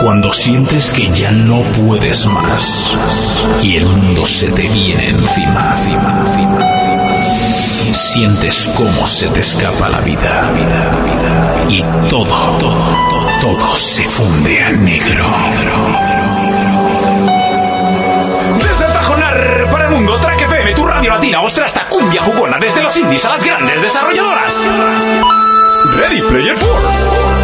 Cuando sientes que ya no puedes más y el mundo se te viene encima, encima, encima. Sientes cómo se te escapa la vida, vida, vida. Y todo, todo, todo, todo se funde a negro. Desde Tajonar para el mundo, Track FM, tu radio latina, ostra hasta cumbia jugona, desde los indies a las grandes desarrolladoras. Ready Player 4.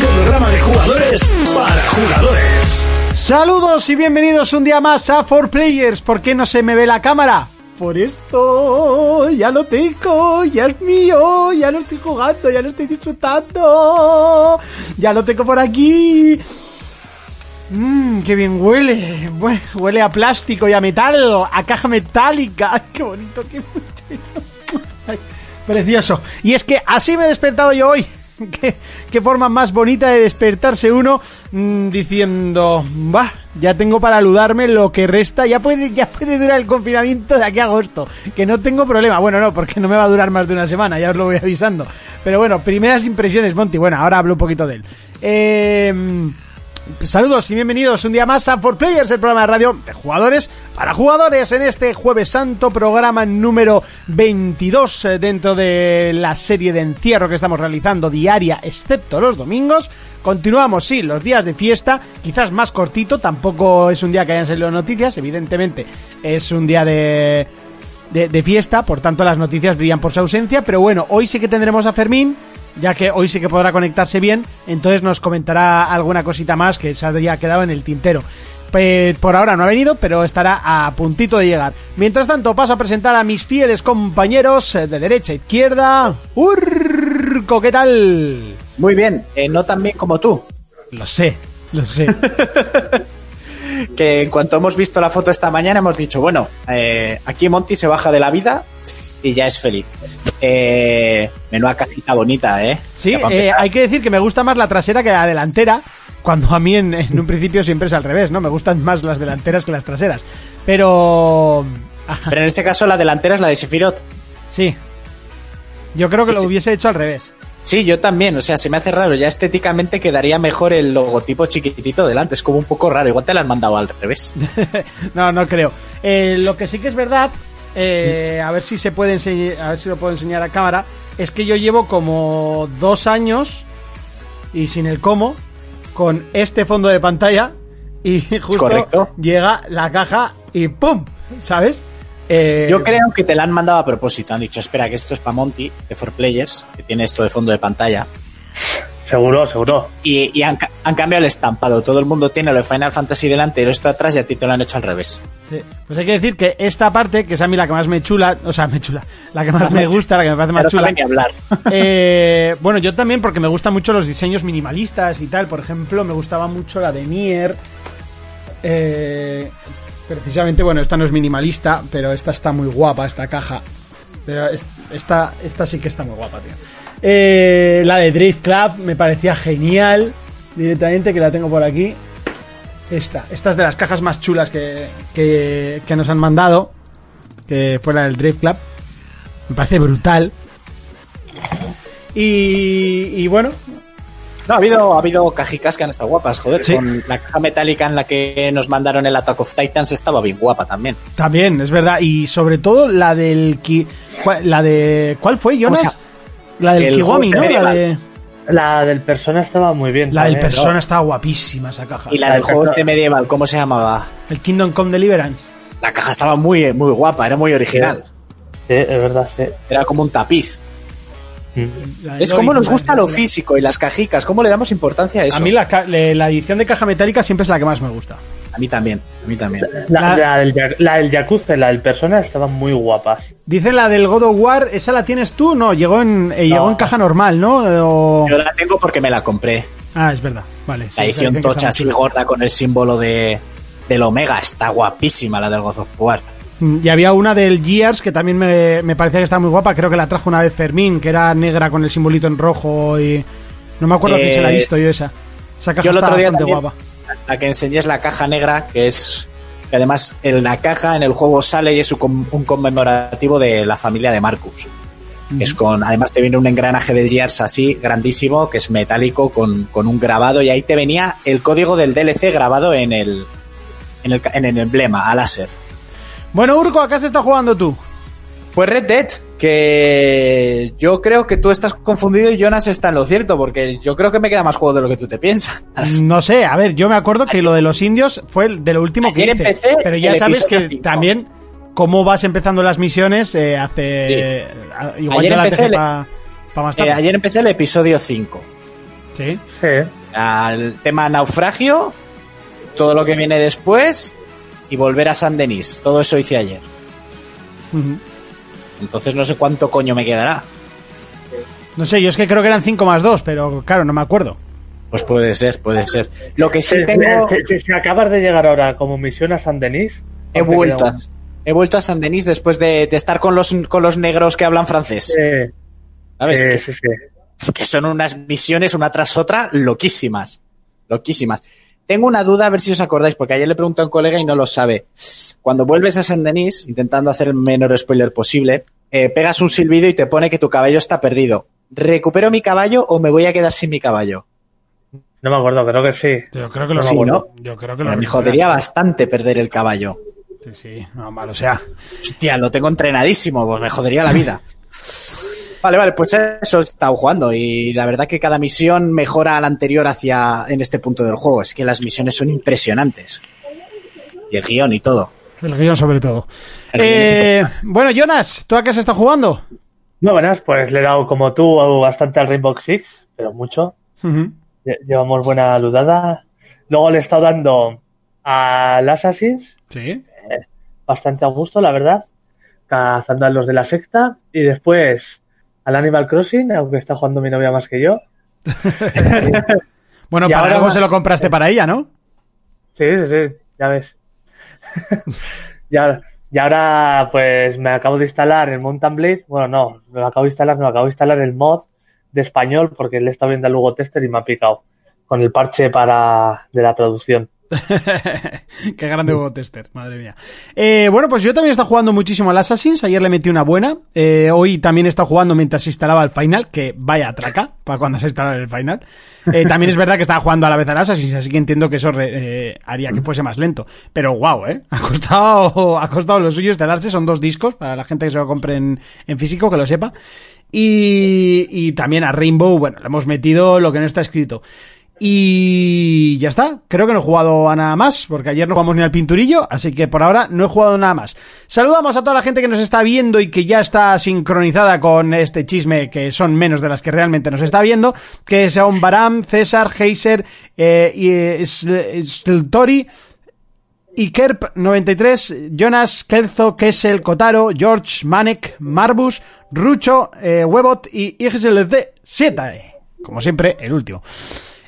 programa de jugadores para jugadores. Saludos y bienvenidos un día más a 4Players. ¿Por qué no se me ve la cámara? Por esto, ya lo tengo, ya es mío, ya lo estoy jugando, ya lo estoy disfrutando, ya lo tengo por aquí. Mmm, qué bien huele. Bueno, huele a plástico y a metal, a caja metálica. Ay, qué bonito, qué bonito. Ay, precioso. Y es que así me he despertado yo hoy. ¿Qué, forma más bonita de despertarse uno mm, diciendo, va, ya tengo para aludarme lo que resta, ya puede, ya puede durar el confinamiento de aquí a agosto, que no tengo problema. Bueno, no, porque no me va a durar más de una semana, ya os lo voy avisando. Pero bueno, primeras impresiones, Monty. Bueno, ahora hablo un poquito de él. Eh, Saludos y bienvenidos un día más a 4Players, el programa de radio de jugadores para jugadores en este jueves santo, programa número 22 eh, dentro de la serie de encierro que estamos realizando diaria, excepto los domingos. Continuamos, sí, los días de fiesta, quizás más cortito, tampoco es un día que hayan salido noticias, evidentemente es un día de, de, de fiesta, por tanto las noticias brillan por su ausencia, pero bueno, hoy sí que tendremos a Fermín, ya que hoy sí que podrá conectarse bien, entonces nos comentará alguna cosita más que se había quedado en el tintero. Pues por ahora no ha venido, pero estará a puntito de llegar. Mientras tanto, paso a presentar a mis fieles compañeros de derecha a izquierda. Urco, ¿qué tal? Muy bien, eh, no tan bien como tú. Lo sé, lo sé. Que en cuanto hemos visto la foto esta mañana hemos dicho, bueno, eh, aquí Monty se baja de la vida y ya es feliz. Eh, menuda casita bonita, ¿eh? Sí, eh, hay que decir que me gusta más la trasera que la delantera, cuando a mí en, en un principio siempre es al revés, ¿no? Me gustan más las delanteras que las traseras. Pero... Pero en este caso la delantera es la de Sephiroth. sí. Yo creo que lo hubiese hecho al revés. Sí, yo también, o sea, se me hace raro. Ya estéticamente quedaría mejor el logotipo chiquitito delante. Es como un poco raro. Igual te lo han mandado al revés. no, no creo. Eh, lo que sí que es verdad, eh, a ver si se puede enseñar, a ver si lo puedo enseñar a cámara, es que yo llevo como dos años y sin el cómo con este fondo de pantalla y justo correcto. llega la caja y ¡pum! ¿Sabes? Eh, Yo creo que te la han mandado a propósito. Han dicho, espera, que esto es para Monty, de For Players, que tiene esto de fondo de pantalla. Seguro, seguro. Y, y han, ca- han cambiado el estampado. Todo el mundo tiene lo de Final Fantasy delante, pero esto atrás y a ti te lo han hecho al revés. Sí. Pues hay que decir que esta parte, que es a mí la que más me chula, o sea, me chula, la que más me gusta, la que me parece más No chula. ni hablar. Eh, bueno, yo también porque me gustan mucho los diseños minimalistas y tal. Por ejemplo, me gustaba mucho la de Nier. Eh, precisamente, bueno, esta no es minimalista, pero esta está muy guapa, esta caja. Pero es- esta, esta sí que está muy guapa, tío. Eh, la de Drift Club me parecía genial. Directamente, que la tengo por aquí. Esta, esta es de las cajas más chulas que, que, que nos han mandado. Que fuera del Drift Club. Me parece brutal. Y, y bueno, No, ha habido, ha habido cajicas que han estado guapas, joder. Sí. Con la caja metálica en la que nos mandaron el Attack of Titans estaba bien guapa también. también, es verdad. Y sobre todo la del... Ki- ¿cuál- La de... ¿Cuál fue, ¿Cómo Jonas? La del El Kiwami, ¿no? La, de, La del persona estaba muy bien. la del Persona ¿no? estaba guapísima esa caja. Y la La del de juego Persona. este medieval, ¿cómo se llamaba? El Kingdom Come Deliverance. La caja estaba muy, muy guapa, era muy original. Sí, es verdad, sí. Era como un tapiz. Mm. De Es como nos gusta de- lo físico y las cajicas, ¿cómo le damos importancia a eso? A mí la, la edición de caja metálica siempre es la que más me gusta. A mí también, a mí también. La, La- la del, la del Yakuza y la del persona estaban muy guapas. Dice la del God of War, ¿esa la tienes tú? No, llegó en, eh, llegó en caja normal, ¿no? Eh, o- Yo la tengo porque me la compré. Ah, es verdad. Vale. sí, La edición tocha así gorda con el símbolo de, del Omega. Está guapísima la del God of War. Mm, Y había una del Gears que también me, me parecía que estaba muy guapa. Creo que la trajo una vez Fermín, que era negra con el simbolito en rojo y... No me acuerdo Eh, quién se la he visto yo esa. Esa caja Yo el está otro día bastante también- guapa. La que enseñé es la caja negra, que es... que además, en la caja en el juego sale y es un, conmemorativo de la familia de Marcus. Es con, además te viene un engranaje del Gears así, grandísimo, que es metálico, con, con un grabado, y ahí te venía el código del DLC grabado en el, en el, en el emblema, a láser. Bueno, Urco, acá se está jugando tú. Pues Red Dead, que yo creo que tú estás confundido y Jonas está en lo cierto, porque yo creo que me queda más juego de lo que tú te piensas. No sé, a ver, yo me acuerdo que lo de los indios fue el de lo último que hice. empecé Pero ya sabes que también cómo vas empezando las misiones eh, hace... Igual Ayer yo empecé para más Eh, tarde. ayer empecé el episodio 5. Sí. Sí. Al tema naufragio, todo lo que viene después y volver a San Denis. Todo eso hice ayer. Ujú. Entonces no sé cuánto coño me quedará. No sé, yo es que creo que eran 5 más 2, pero claro, no me acuerdo. Pues puede ser, puede ser. Lo que sí Si, tengo... si- si- si acabas de llegar ahora como misión a San Denis, He vuelto, a, he vuelto a San Denis después de, de estar con los, con los negros que hablan francés. Sí, ¿Sabes? sí, Que- sí, sí. que son unas misiones una tras otra loquísimas. Loquísimas. Tengo una duda, a ver si os acordáis, porque ayer le pregunté a un colega y no lo sabe. Cuando vuelves a Saint Denis, intentando hacer el menor spoiler posible, eh, pegas un silbido y te pone que tu caballo está perdido. ¿Recupero mi caballo o me voy a quedar sin mi caballo? No me acuerdo, creo que sí. Yo creo que lo- Sí, ¿no? Yo creo que Pero me jodería bastante perder el caballo. Sí, sí, no, malo sea. Hostia, lo tengo entrenadísimo, pues me jodería la vida. Vale, vale, pues eso he estado jugando y la verdad que cada misión mejora a la anterior hacia en este punto del juego. Es que las misiones son impresionantes. Y el guion y todo. El guion sobre todo. Guión Eh, bueno, Jonas, ¿tú a qué se está jugando? No, buenas, pues le he dado como tú bastante al Rainbow Six, pero mucho. Ujú. Lle- Llevamos buena ludada. Luego le he estado dando al Assassin's, Sí. bastante a gusto, la verdad. Cazando a los de la secta. Y después al Animal Crossing, aunque está jugando mi novia más que yo. Bueno, Y para ahora- algo se lo compraste para ella, ¿no? Sí, sí, sí, ya ves. y, ahora, y ahora, pues me acabo de instalar el Mountain Blade. Bueno, no, me lo acabo de instalar, no, acabo de instalar el mod de español porque le he estado viendo al Lugo Tester y me ha picado con el parche para de la traducción. Qué grande huevo tester, madre mía. Eh, bueno, pues yo también he estado jugando muchísimo al Assassin's. Ayer le metí una buena. Eh, hoy también he estado jugando mientras se instalaba el Final, que vaya atraca para cuando se instala el Final. Eh, también es verdad que estaba jugando a la vez al Assassin's, así que entiendo que eso haría que fuese más lento. Pero wow, ¿eh? Ha costado, ha costado lo suyo instalarse. Son dos discos para la gente que se lo compre en, en físico, que lo sepa. Y, y también a Rainbow, bueno, le hemos metido lo que no está escrito. Y ya está, creo que no he jugado a nada más, porque ayer no jugamos ni al pinturillo, así que por ahora no he jugado nada más. Saludamos a toda la gente que nos está viendo y que ya está sincronizada con este chisme, que son menos de las que realmente nos está viendo, que son Baram, César, Heiser, eh, y eh, Stiltori, Ikerp93, Jonas, Kelzo, Kessel, Kotaro, George, Manek, Marbus, Rucho, eh, Webot y XLD7. Como siempre, el último.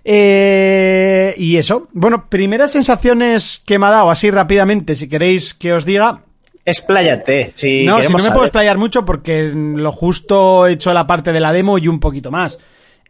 Eh, y eso. Bueno, primeras sensaciones que me ha dado así rápidamente, si queréis que os diga. Expláyate, si no, si no me saber. puedo explayar mucho porque lo justo he hecho la parte de la demo y un poquito más.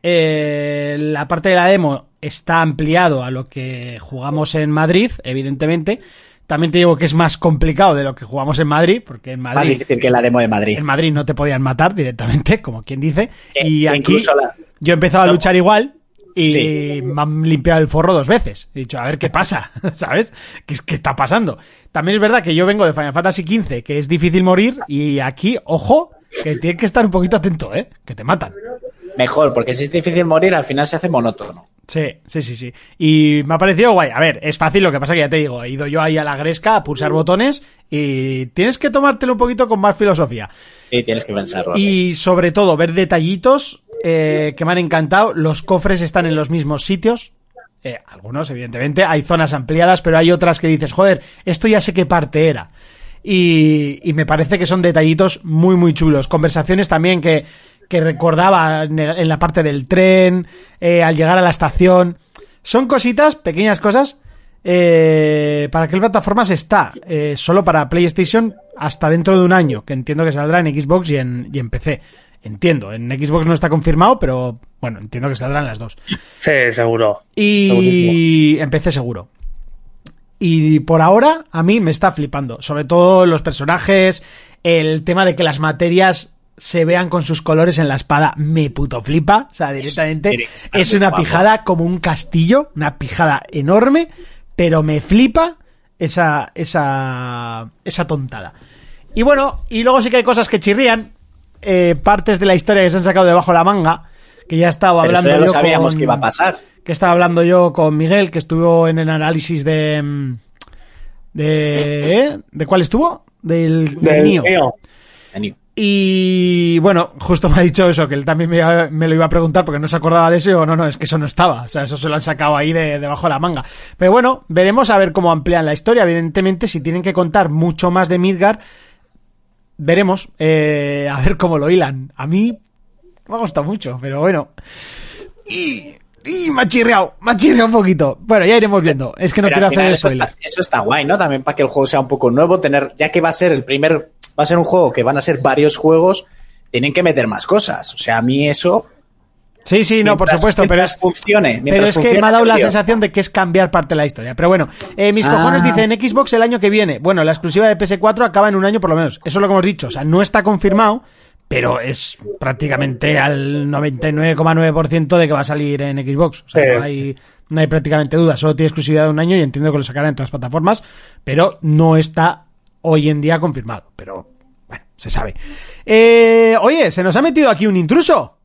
Eh, la parte de la demo está ampliado a lo que jugamos en Madrid, evidentemente. También te digo que es más complicado de lo que jugamos en Madrid, porque en Más Madrid, difícil que la demo de Madrid. en Madrid no te podían matar directamente, como quien dice. Que- y que aquí la- yo he empezado a No. luchar igual y Sí. me han limpiado el forro dos veces. He dicho, a ver qué pasa, ¿sabes? ¿Qué, qué está pasando? También es verdad que yo vengo de Final Fantasy XV, que es difícil morir, y aquí, ojo, que tienes que estar un poquito atento, ¿eh? Que te matan. Mejor, porque si es difícil morir, al final se hace monótono. Sí, sí, sí, sí. Y me ha parecido guay. A ver, es fácil, lo que pasa que ya te digo, he ido yo ahí a la gresca a pulsar botones y tienes que tomártelo un poquito con más filosofía. Sí, tienes que pensarlo. Y sobre todo, ver detallitos eh, que me han encantado. Los cofres están en los mismos sitios. Eh, algunos, evidentemente. Hay zonas ampliadas, pero hay otras que dices, joder, esto ya sé qué parte era. Y, me parece que son detallitos muy, muy chulos. Conversaciones también que, que recordaba en la parte del tren, eh, al llegar a la estación. Son cositas, pequeñas cosas. Eh, ¿Para qué plataformas está? Eh, solo para PlayStation hasta dentro de un año, que entiendo que saldrá en Xbox y en, y en PC. Entiendo, en Xbox no está confirmado, pero bueno, entiendo que saldrán las dos. Sí, seguro. Y Segurísimo. empecé seguro. Y por ahora a mí me está flipando. Sobre todo los personajes, el tema de que las materias se vean con sus colores en la espada, me puto flipa. O sea, directamente es una guapo. pijada como un castillo, una pijada enorme, pero me flipa esa, esa, esa tontada. Y bueno, y luego sí que hay cosas que chirrían, eh, partes de la historia que se han sacado debajo de la manga, que ya estaba Pero eso hablando ya lo yo sabíamos con- que iba a pasar. que estaba hablando yo con Miguel, que estuvo en el análisis de. mm, ¿De, ¿eh? ¿de cuál estuvo? Del, del Nio. Y bueno, justo me ha dicho eso, que él también me, me lo iba a preguntar porque no se acordaba de eso. Y digo, no, no, es que eso no estaba. O sea, eso se lo han sacado ahí de, debajo de la manga. Pero bueno, veremos a ver cómo amplían la historia. Evidentemente, si tienen que contar mucho más de Midgar, veremos eh, a ver cómo lo hilan. A mí me ha gustado mucho, pero bueno. Y, y me ha chirreado, me ha chirreado un poquito. Bueno, ya iremos viendo. Es que no Pero quiero hacer el eso spoiler. está, eso está guay, ¿no? También para que el juego sea un poco nuevo, tener, ya que va a ser el primer, va a ser un juego que van a ser varios juegos, tienen que meter más cosas. O sea, a mí eso. Sí, sí, no, por supuesto, pero es, funcione. Pero es que funcione, me ha dado la sensación de que es cambiar parte de la historia. Pero bueno, eh, mis Ah. cojones dicen Xbox el año que viene. Bueno, la exclusiva de PS4 acaba en un año por lo menos. Eso es lo que hemos dicho. O sea, no está confirmado, pero es prácticamente al 99,9% de que va a salir en Xbox. O sea, Sí. no, hay, no hay prácticamente duda. Solo tiene exclusividad de un año y entiendo que lo sacarán en todas las plataformas, pero no está hoy en día confirmado. Pero bueno, se sabe. Eh, oye, se nos ha metido aquí un intruso.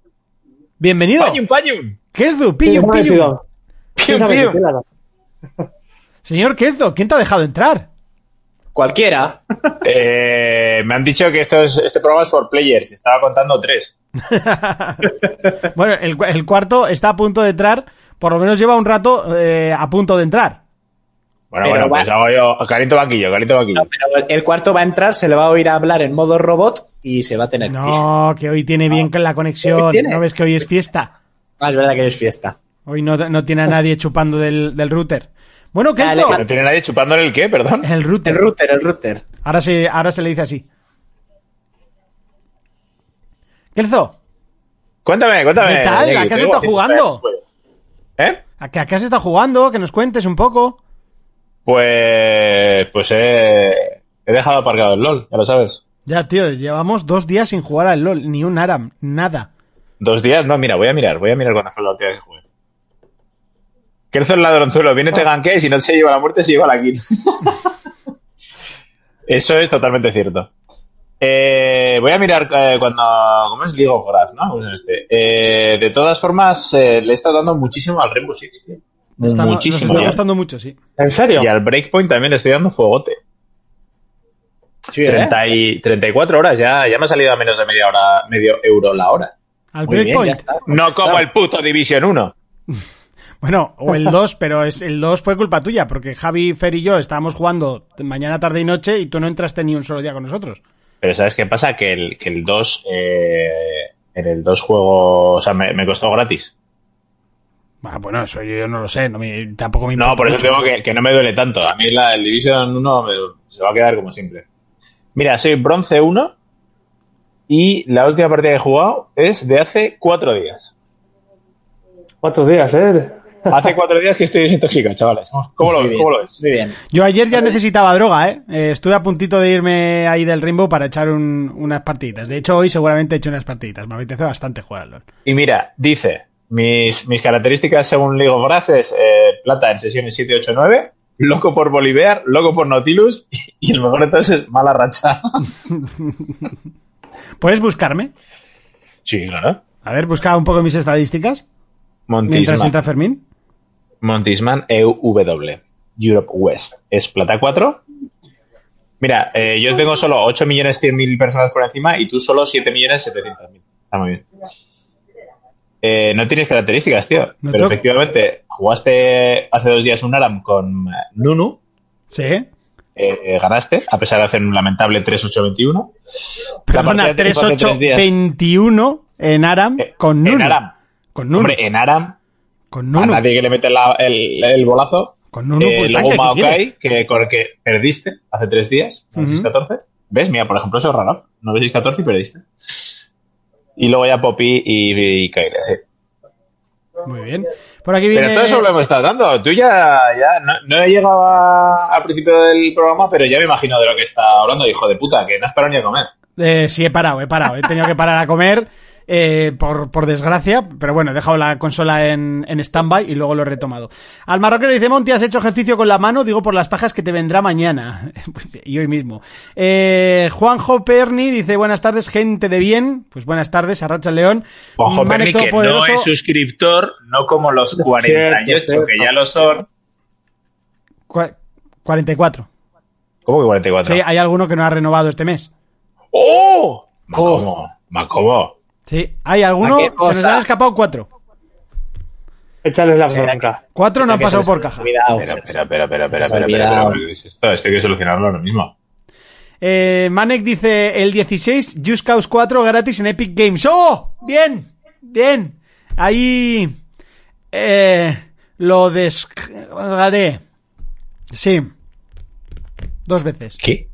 Bienvenido. Pañum, pañum. Kelzo, ¿Quién pillo, se ha pillo. metido? ¿Quién se ha Pium, metido? pium. Claro. Señor Kelzo, ¿quién te ha dejado entrar? Cualquiera. Eh, me han dicho que esto es, este programa es for players. Estaba contando tres. Bueno, el, cu- el cuarto está a punto de entrar, por lo menos lleva un rato eh, a punto de entrar. Bueno, Pero bueno, va- pues hago yo. Calito banquillo. No, pero el cuarto va a entrar, se le va a oír hablar en modo robot y se va a tener. No, que hoy tiene bien con la conexión. Tiene. ¿No ves que hoy es fiesta? Ah, es verdad que hoy es fiesta. Hoy no, no tiene a nadie chupando del, del router. Bueno, Dale, Kelzo, ¿No tiene nadie chupándole el qué, perdón? el router. El router, el router. Ahora se, ahora se le dice así. Kelzo, Cuéntame, cuéntame. ¿Qué tal? ¿A qué has estado jugando? minutos. ¿Eh? ¿a qué, a qué has estado jugando? Que nos cuentes un poco. Pues. Pues he. He dejado aparcado el LOL, ya lo sabes. Ya, tío, llevamos dos días sin jugar al LOL. Ni un ARAM, nada. Dos días, no, mira, voy a mirar, voy a mirar cuándo fue la última vez que jugué. Kelzo el ladronzuelo, viene te gankea y si no se lleva la muerte, se lleva la kill. Eso es totalmente cierto. Eh, voy a mirar eh, cuando. ¿Cómo es? League of ¿no? Pues este. Eh, de todas formas, eh, le he estado dando muchísimo al Rainbow Six, tío. Está- nos muchísimo. está ya. gustando mucho, sí. ¿En serio? Y al Breakpoint también le estoy dando fuegote. Sí, ¿eh? 30 y 34 horas, ya, ya me ha salido a menos de media hora, medio euro la hora. Al Muy bien, ya Breakpoint. está. No como el puto Division 1. Bueno, o el 2, pero es, el 2 fue culpa tuya, porque Javi, Fer y yo estábamos jugando mañana, tarde y noche y tú no entraste ni un solo día con nosotros. Pero ¿sabes qué pasa? Que el, que el 2, eh, en el 2 juego, o sea, me, me costó gratis. Ah, bueno, eso yo no lo sé, no me- tampoco me No, por eso mucho. digo que, que no me duele tanto. A mí la, el Division 1 me- se va a quedar como siempre. Mira, soy bronce 1 y la última partida que he jugado es de hace 4 días. Cuatro días, ¿eh? Hace cuatro días que estoy desintoxicado, chavales. ¿Cómo lo, Muy bien, cómo lo ves? Muy bien. Yo ayer ya necesitaba droga, ¿eh? Eh, Estuve a puntito de irme ahí del Rainbow para echar un- unas partiditas. De hecho, hoy seguramente he hecho unas partiditas. Me apetece bastante jugar al LoL. Y mira, dice, mis, mis características según League of Legends es eh, plata en sesiones 7, 8, 9, loco por Bolivar, loco por Nautilus y, el mejor de todos es mala racha. ¿Puedes buscarme? sí, claro. A ver, busca un poco mis estadísticas. Mientras Montisman, entra Fermín. Montisman EUW, Europe West. Es plata 4. Mira, eh, yo tengo solo 8 millones 100 mil personas por encima y tú solo 7 millones 700 mil. Está muy bien. Eh, no tienes características, tío. No pero efectivamente, jugaste hace dos días un Aram con eh, Nunu. Sí. eh, eh, ganaste, a pesar de hacer un lamentable 3-8-21. La Perdona, partida te hizo hace tres días. 3-8-21 en Aram Eh, con Nuno. En Aram. Con Nuno. Hombre, en Aram, con a Nuno. nadie que le mete la- el, el bolazo. Con Nuno Eh, luego tanque, ¿qué Maokai, que, con el que perdiste hace tres días, Ujú. 6-14. ¿Ves? Mira, por ejemplo, eso es raro. 9-6-14 y perdiste. Y luego ya Poppy y, y Kayle, sí. Muy bien. Por aquí viene... Pero todo eso lo hemos estado dando. Tú ya, ya no, no he llegado a- al principio del programa, pero ya me imagino de lo que está hablando, hijo de puta, que no has parado ni a comer. Eh, sí, he parado, he parado. He tenido que parar a comer, eh, por, por desgracia. Pero bueno, he dejado la consola en, en stand-by y luego lo he retomado. Al marroquero dice, Monty, ¿has hecho ejercicio con la mano? Digo por las pajas que te vendrá mañana. Pues, y hoy mismo. Eh, Juanjo Perni dice, buenas tardes, gente de bien. Pues buenas tardes, Arracha el León. Manek Perni, que no es suscriptor, no como los 48, Cierto, que ya lo son. Cua- 44. ¿Cómo que 44? Sí, hay alguno que no ha renovado este mes. ¡Oh! ¿Cómo? ¿Cómo? Sí, hay alguno, ¿A qué se nos han escapado cuatro. Échales la bronca. Cuatro no han pasado por caja. Espera, espera, espera, espera, espera. Esto hay que solucionarlo ahora mismo. Eh, Manek dice el 16, Just Cause 4 gratis en Epic Games. ¡Oh! Bien, bien. Ahí eh, lo descargaré. Sí. Dos veces. ¿Qué?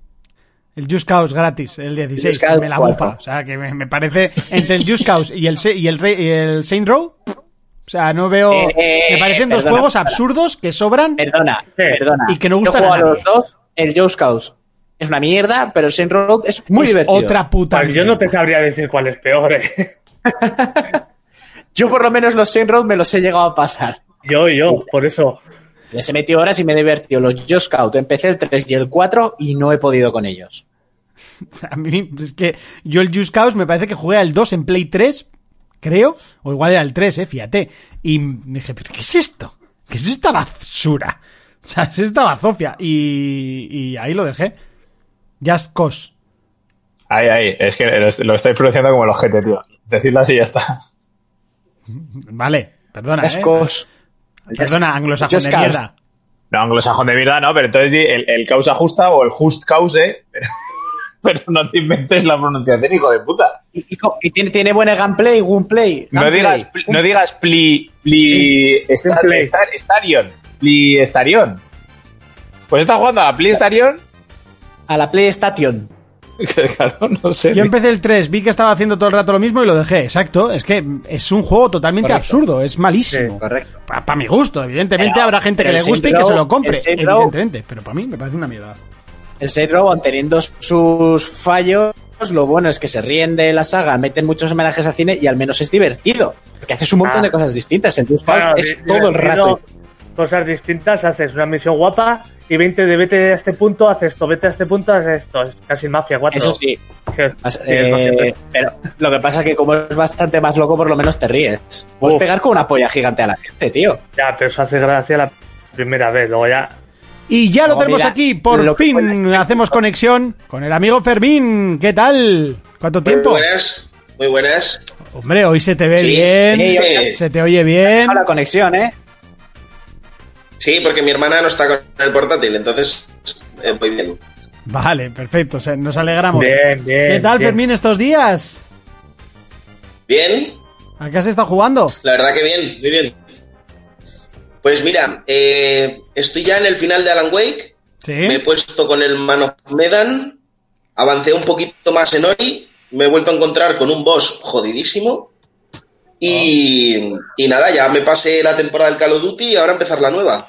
El Just Cause gratis, el 16. Just Cause me la 4. bufa. O sea, que me, me parece entre el Just Cause y el, Se- y el, y el Saint Row. O sea, no veo. Eh, me parecen dos juegos perdona. absurdos que sobran. Perdona, perdona. Y que no Yo gustan juego a los dos. El Joe Scouts es una mierda, pero el Saint Row es muy Es divertido. otra puta. Pues yo no te sabría decir cuál es peor, eh. Yo por lo menos los Saint Row me los he llegado a pasar. Yo, yo, por eso. Les he metido horas y me he divertido. Los Joe Scout, empecé el 3 y el 4 y no he podido con ellos. A mí es que yo el Just Cause me parece que jugué al 2 en Play 3, creo, o igual era el 3, eh, fíjate. Y dije, ¿pero qué es esto? ¿Qué es esta basura? O sea, es esta bazofia. Y, y ahí lo dejé. Just Cause. Ahí, ahí. Es que lo, estáis pronunciando como el ojete, tío. Decidlo así y ya está. Vale, perdona, Las eh. cos. Perdona, anglosajón de mierda. No, anglosajón de mierda, no, pero entonces el, el causa justa o el just cause, pero, pero no te inventes la pronunciación, hijo de puta. Y, tiene, tiene buen gameplay, gameplay. No digas, no digas pli, pli, esta- Gameplay. esta- estarion, pli estarion. Pues está jugando a la pli estarion, A la PlayStation. que claro, no sé. Yo empecé el 3, vi que estaba haciendo todo el rato lo mismo y lo dejé. Exacto, es que es un juego totalmente Correcto. absurdo, es malísimo. Sí, correcto. Para mi gusto, evidentemente Pero- habrá gente que le guste y que se lo compre, Row- evidentemente. Pero para mí me parece una mierda. El Saint Row, teniendo sus fallos, lo bueno es que se ríen de la saga, meten muchos homenajes a cine y al menos es divertido. Porque haces un montón Ah. de cosas distintas. El Just Cause Claro, es todo el rato. Cosas distintas, haces una misión guapa y 20 de vete a este punto, haces esto, vete a este punto, haces esto. Es casi Mafia 4. Eso sí. Mafia eh, 3. pero lo que pasa es que como es bastante más loco, por lo menos te ríes. Puedes Uf. pegar con una polla gigante a la gente, tío. Ya, pero eso hace gracia la primera vez, luego ya. Y ya lo tenemos mira, aquí, por fin hacemos conexión con el amigo Fermín. ¿Qué tal? ¿Cuánto Muy tiempo? buenas, muy buenas. Hombre, hoy se te ve Sí, bien, sí. se te oye bien. A la conexión, ¿eh? Sí, porque mi hermana no está con el portátil, entonces eh, voy bien. Vale, perfecto, nos alegramos. Bien, bien. ¿Qué tal, bien. Fermín, estos días? Bien, ¿A qué has estado jugando? la verdad que bien, muy bien. Pues mira, eh, estoy ya en el final de Alan Wake, me he Sí. puesto con el Man of Medan, avancé un poquito más en Ori, me he vuelto a encontrar con un boss jodidísimo Y, y nada, ya me pasé la temporada del Call of Duty y ahora empezar la nueva.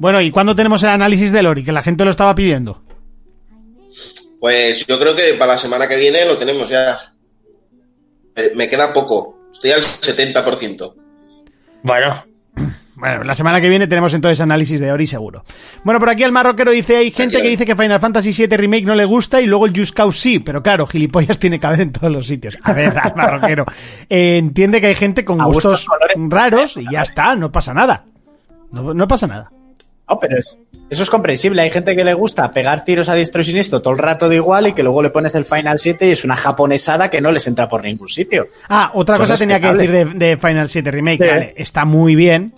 Bueno, ¿y cuándo tenemos el análisis del Ori? Que la gente lo estaba pidiendo. Pues yo creo que para la semana que viene lo tenemos ya. Eh, Me queda poco. Estoy al 70%. Bueno, Bueno, la semana que viene tenemos entonces análisis de Ori seguro. Bueno, por aquí el marroquero dice, hay gente que dice que Final Fantasy VII Remake no le gusta y luego el Just Cause sí, pero claro, gilipollas tiene que haber en todos los sitios. A ver, al marroquero. eh, entiende que hay gente con gustos raros y ya está, no pasa nada. No, no pasa nada. No, pero es- eso es comprensible. Hay gente que le gusta pegar tiros a diestro y siniestro todo el rato de igual y que luego le pones el Final 7 y es una japonesada que no les entra por ningún sitio. Ah, otra Eso cosa tenía que decir de, de Final 7 Remake. Sí. Vale, está muy bien.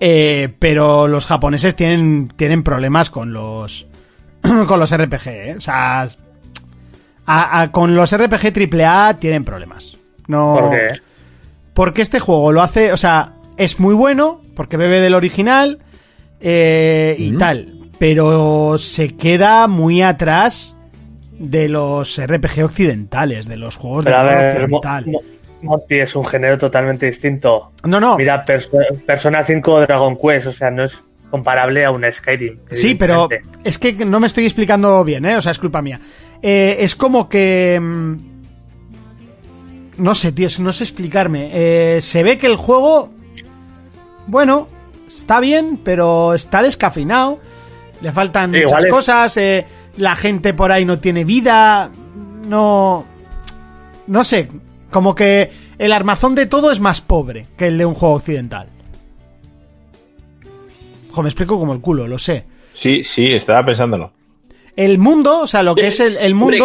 eh, pero los japoneses tienen, tienen problemas con los con los RPG, ¿eh? O sea, a- a- con los RPG AAA tienen problemas. No, ¿por qué? porque este juego lo hace, o sea, es muy bueno, porque bebe del original eh, y tal, pero se queda muy atrás de los RPG occidentales, de los juegos de Pero Mo-. Mo- Monty es un género totalmente distinto. No, no. Mira, Perso- Persona 5 Dragon Quest, o sea, no es comparable a un Skyrim. Sí, pero es que no me estoy explicando bien, ¿eh? O sea, es culpa mía. Eh, es como que... mm, No sé, tío, no sé explicarme. Eh, se ve que el juego... Bueno, está bien, pero está descafeinado. Le faltan Sí, muchas cosas. eh, la gente por ahí no tiene vida. No... No sé, como que el armazón de todo es más pobre que el de un juego occidental. Ojo, me explico como el culo, lo sé. Sí, sí, estaba pensándolo. El mundo, o sea, lo que es el, el mundo,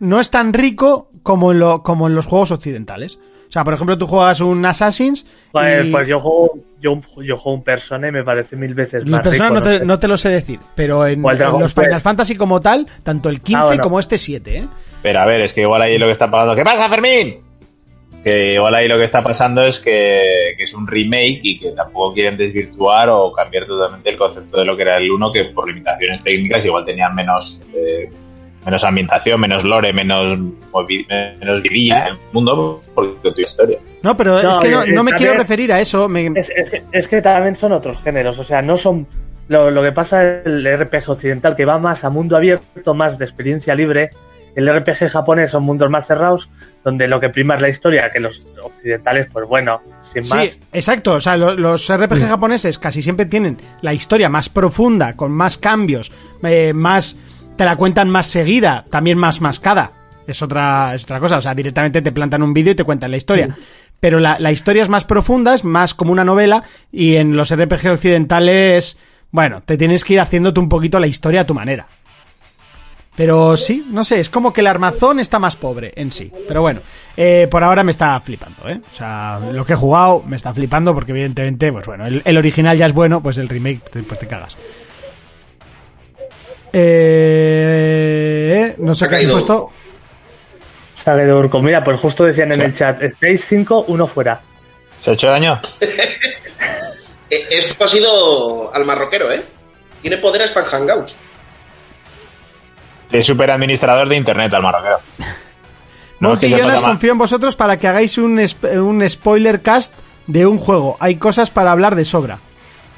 no es tan rico como en, lo, como en los juegos occidentales. O sea, por ejemplo, tú juegas un Assassin's Pues, y pues yo juego yo, yo juego un Persona y me parece mil veces más personas rico, no, te, no te lo sé decir, pero en, en los. Final Fantasy como tal, tanto el 15 Ah, bueno. como este 7, ¿eh? Pero a ver, es que igual ahí lo que está pasando. ¿Qué pasa, Fermín? Que igual ahí lo que está pasando es que, que es un remake y que tampoco quieren desvirtuar o cambiar totalmente el concepto de lo que era el 1, que por limitaciones técnicas igual tenían menos eh, menos ambientación, menos lore, menos, menos vidilla en el mundo porque tu historia. No, pero No, es que no, eh, no me también- quiero referir a eso. me- Es, es que, es que también son otros géneros, o sea, no son lo, lo que pasa en el RPG occidental, que va más a mundo abierto, más de experiencia libre. El RPG japonés son mundos más cerrados, donde lo que prima es la historia, que los occidentales, pues bueno, sin Sí, más. exacto. O sea, lo- los RPG japoneses casi siempre tienen la historia más profunda, con más cambios, eh, más. Te la cuentan más seguida, también más mascada. Es otra, es otra cosa. O sea, directamente te plantan un vídeo y te cuentan la historia. Pero la, la historia es más profunda, es más como una novela. Y en los RPG occidentales, bueno, te tienes que ir haciéndote un poquito la historia a tu manera. Pero sí, no sé, es como que el armazón está más pobre en sí. Pero bueno, eh, por ahora me está flipando, ¿eh? O sea, lo que he jugado me está flipando porque evidentemente, pues bueno, el, el original ya es bueno, pues el remake, pues te cagas. Eh, no sé Ha qué caído. puesto. Sale de Urco. Mira, pues justo decían en el chat, estáis 5, uno fuera. ¿Se ha hecho daño? Eh, Esto ha sido al marroquero, ¿eh? Tiene poder hasta en Hangouts. Es superadministrador de internet al marroquero. No, mal. confío en vosotros para que hagáis un, sp- un spoiler cast de un juego. Hay cosas para hablar de sobra.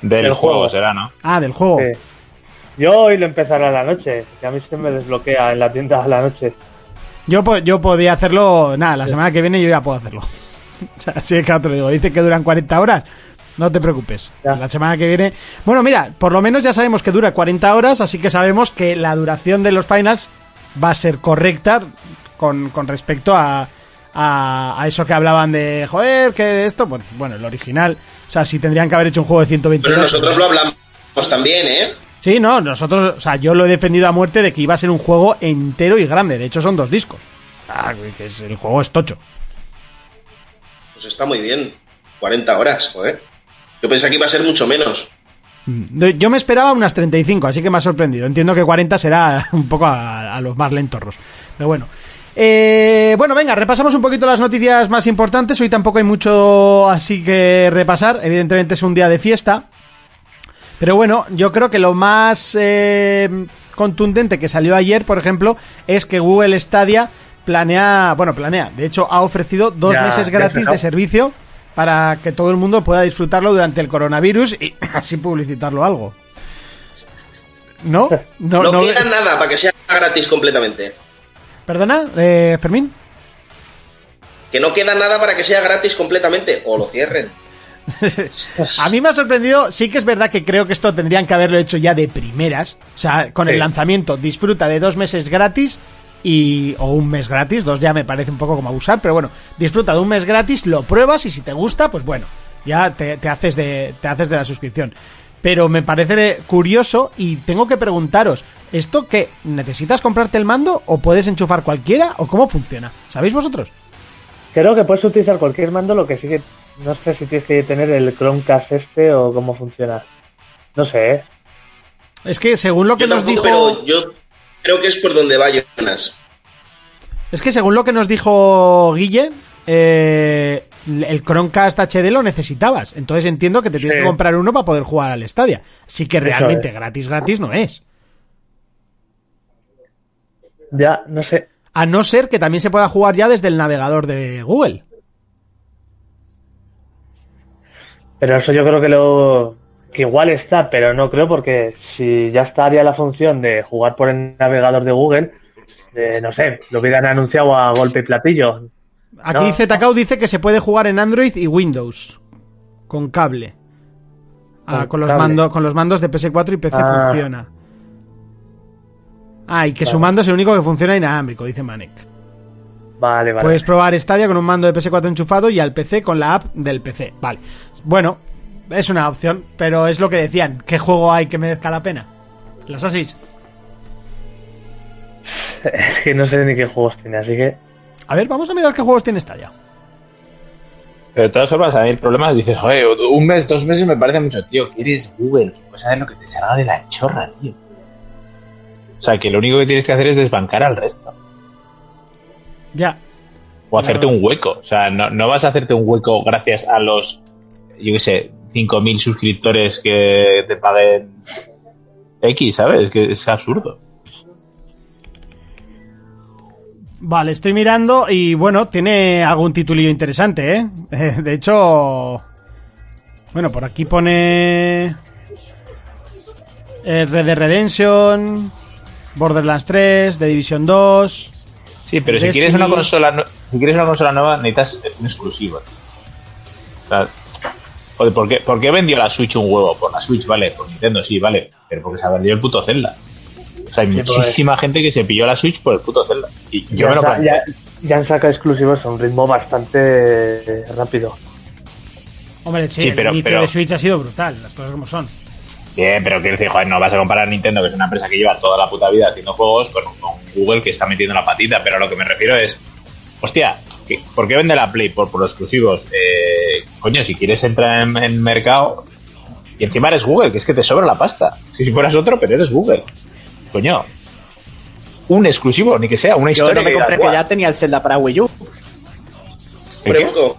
Del del juego, juego. será, ¿no? Ah, del juego. Sí. Yo hoy lo empezaré a la noche, que a mí se me desbloquea en la tienda a la noche. Yo, yo podía hacerlo, nada, la semana que viene yo ya puedo hacerlo. o sea, así es que te lo digo, dice que duran 40 horas. No te preocupes. Ya. La semana que viene. Bueno, mira, por lo menos ya sabemos que dura 40 horas, así que sabemos que la duración de los finals va a ser correcta con, con respecto a, a, a eso que hablaban de, joder, que esto, pues bueno, el original. O sea, si tendrían que haber hecho un juego de 120 Pero horas. nosotros lo hablamos también, ¿eh? Sí, no, nosotros, o sea, yo lo he defendido a muerte de que iba a ser un juego entero y grande. De hecho, son dos discos. Ah, que es, el juego es tocho. Pues está muy bien. 40 horas, joder. Yo pensé que iba a ser mucho menos. Yo me esperaba unas 35, así que me ha sorprendido. Entiendo que 40 será un poco a, a los más lentorros. Pero bueno. Eh, bueno, venga, repasamos un poquito las noticias más importantes. Hoy tampoco hay mucho así que repasar. Evidentemente es un día de fiesta. Pero bueno, yo creo que lo más eh, contundente que salió ayer, por ejemplo, es que Google Stadia planea, bueno, planea, de hecho ha ofrecido dos Ya, meses gratis de servicio para que todo el mundo pueda disfrutarlo durante el coronavirus y así publicitarlo algo. ¿No? No, No, no- queda nada para que sea gratis completamente. ¿Perdona, eh, Fermín? Que no queda nada para que sea gratis completamente. O lo cierren. A mí me ha sorprendido, sí que es verdad que creo que esto tendrían que haberlo hecho ya de primeras, o sea, con Sí. el lanzamiento, disfruta de dos meses gratis y o un mes gratis, dos ya me parece un poco como abusar, pero bueno, disfruta de un mes gratis, lo pruebas y si te gusta, pues bueno, ya te, te haces de te haces de la suscripción. Pero me parece curioso y tengo que preguntaros, ¿esto qué? ¿Necesitas comprarte el mando o puedes enchufar cualquiera o cómo funciona? ¿Sabéis vosotros? Creo que puedes utilizar cualquier mando, lo que sí que no sé si tienes que tener el Chromecast este o cómo funciona. No sé, ¿eh? Es que según lo que Yo nos tampoco, dijo pero yo creo que es por donde va Jonas. Es que según lo que nos dijo Guille, eh, el Chromecast HD lo necesitabas. Entonces entiendo que te tienes Sí. que comprar uno para poder jugar al Stadia. Así que realmente es. gratis, gratis no es. Ya, no sé. A no ser que también se pueda jugar ya desde el navegador de Google. Pero eso yo creo que lo. que igual está, pero no creo porque si ya estaría la función de jugar por el navegador de Google, de, no sé, lo hubieran anunciado a golpe y platillo. Aquí No. Dice que se puede jugar en Android y Windows. Con cable. Ah, Con los mando- con los mandos de PS4 y PC Ah. funciona. Ah, y que su mando es el único que funciona inalámbrico, dice Manek. Vale, vale. Puedes probar Stadia con un mando de PS4 enchufado y al PC con la app del PC. Vale. Bueno, es una opción, pero es lo que decían. ¿Qué juego hay que merezca la pena? Las Assassin's. Es que no sé ni qué juegos tiene, así que. A ver, vamos a mirar qué juegos tiene Stadia. Pero de todas formas, a mí el problema es dices, joder, un mes, dos meses me parece mucho, tío. que eres Google? Que puedes saber lo que te salga de la chorra, tío. O sea, que lo único que tienes que hacer es desbancar al resto. Ya. O hacerte un hueco. O sea, no, no vas a hacerte un hueco gracias a los, yo qué sé, 5.000 suscriptores que te paguen X, ¿sabes? Es que es absurdo. Vale, estoy mirando y bueno, tiene algún titulillo interesante, ¿eh? De hecho... Bueno, por aquí pone... Red Dead Redemption, Borderlands 3, The Division 2... Sí, pero si quieres una consola, si quieres una consola nueva, necesitas un exclusivo. O sea, joder, ¿por qué, ¿por qué vendió la Switch un huevo? Por la Switch, vale, por Nintendo, sí, vale, pero porque se ha vendido el puto Zelda. O sea, hay pues. muchísima gente que se pilló la Switch por el puto Zelda. Y yo ya, me lo sa- planteé. ya, ya han sacado exclusivos a un ritmo bastante eh, rápido. Hombre, sí, Sí, pero- el inicio pero- de Switch ha sido brutal, las cosas como son. Bien, pero quiero decir, joder, no vas a comparar Nintendo, que es una empresa que lleva toda la puta vida haciendo juegos, con, con Google que está metiendo la patita. Pero a lo que me refiero es, hostia, ¿qué- ¿por qué vende la Play? Por, por los exclusivos. Eh, coño, si quieres entrar en, en mercado, y encima eres Google, que es que te sobra la pasta. Si fueras otro, pero eres Google. Coño. Un exclusivo, ni que sea, una Yo historia. no me compré que ya tenía el Zelda para Wii U. ¿El qué? Pregunto,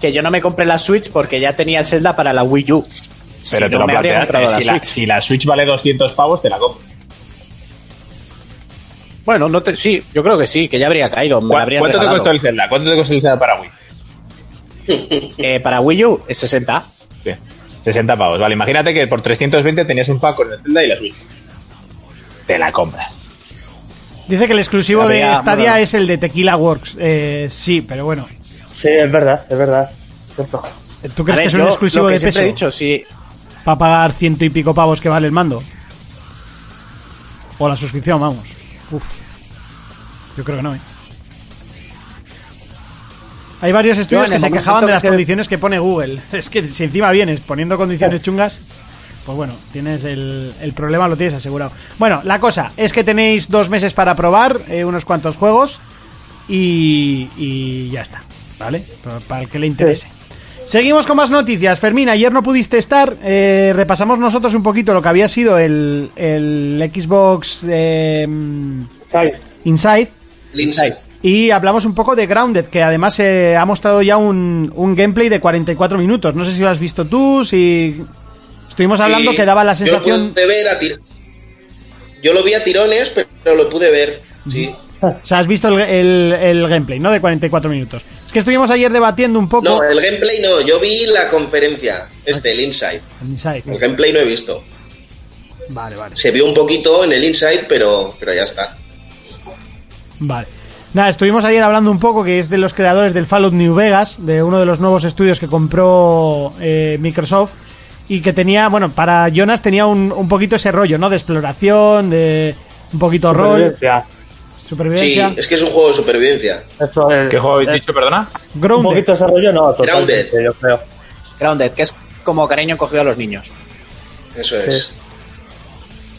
Que yo no me compré la Switch porque ya tenía el Zelda para la Wii U. Pero Si te no, lo planteaste. Si la Switch. si la Switch vale 200 pavos, te la compro. Bueno, no te, sí, yo creo que sí, que ya habría caído. Me ¿Cuánto te costó el Zelda? ¿Cuánto te costó el Zelda para Wii? Eh, para Wii U es 60. Sí, 60 pavos. Vale, imagínate que por 320 tenías un pack con el Zelda y la Switch. Te la compras. Dice que el exclusivo Habría- de Stadia bueno. es el de Tequila Works. Eh, sí, pero bueno. Sí, es verdad, es verdad. Cierto. ¿Tú crees ver, que es un yo exclusivo lo que de siempre peso? he dicho, sí. Para pagar ciento y pico pavos que vale el mando. O la suscripción, vamos. Uf. Yo creo que no, ¿eh? Hay varios estudios que se quejaban de las condiciones que pone Google. Es que si encima vienes poniendo condiciones chungas, pues bueno, tienes el, el problema, lo tienes asegurado. Bueno, la cosa es que tenéis dos meses para probar eh, unos cuantos juegos y, y ya está, ¿vale? Para, para el que le interese. Seguimos con más noticias. Fermín, ayer no pudiste estar. eh, repasamos nosotros un poquito lo que había sido el, el Xbox eh. Inside. Lindsay. Y hablamos un poco de Grounded, que además eh, ha mostrado ya un, un gameplay de 44 minutos. No sé si lo has visto tú, si... Estuvimos hablando Sí, que daba la Yo, sensación... lo pude ver a tir- yo lo vi a tirones, pero lo pude ver. Sí. O sea, has visto el, el- el gameplay, ¿no? De 44 minutos. Que estuvimos ayer debatiendo un poco. No, el gameplay no, yo vi la conferencia, este, el Inside. Inside. El gameplay no he visto. Vale, vale. Se vio un poquito en el Inside, pero, pero ya está. Vale. Nada, estuvimos ayer hablando un poco que es de los creadores del Fallout New Vegas, de uno de los nuevos estudios que compró eh, Microsoft y que tenía, bueno, para Jonas tenía un, un poquito ese rollo, ¿no? De exploración, de un poquito rol, Supervivencia. Sí, es que es un juego de supervivencia. Eso es, ¿Qué juego habéis es- dicho, perdona? Un Grounded. poquito de desarrollo, no, totalmente, Grounded. yo creo. Grounded, que es como cariño cogido a los niños. Eso es.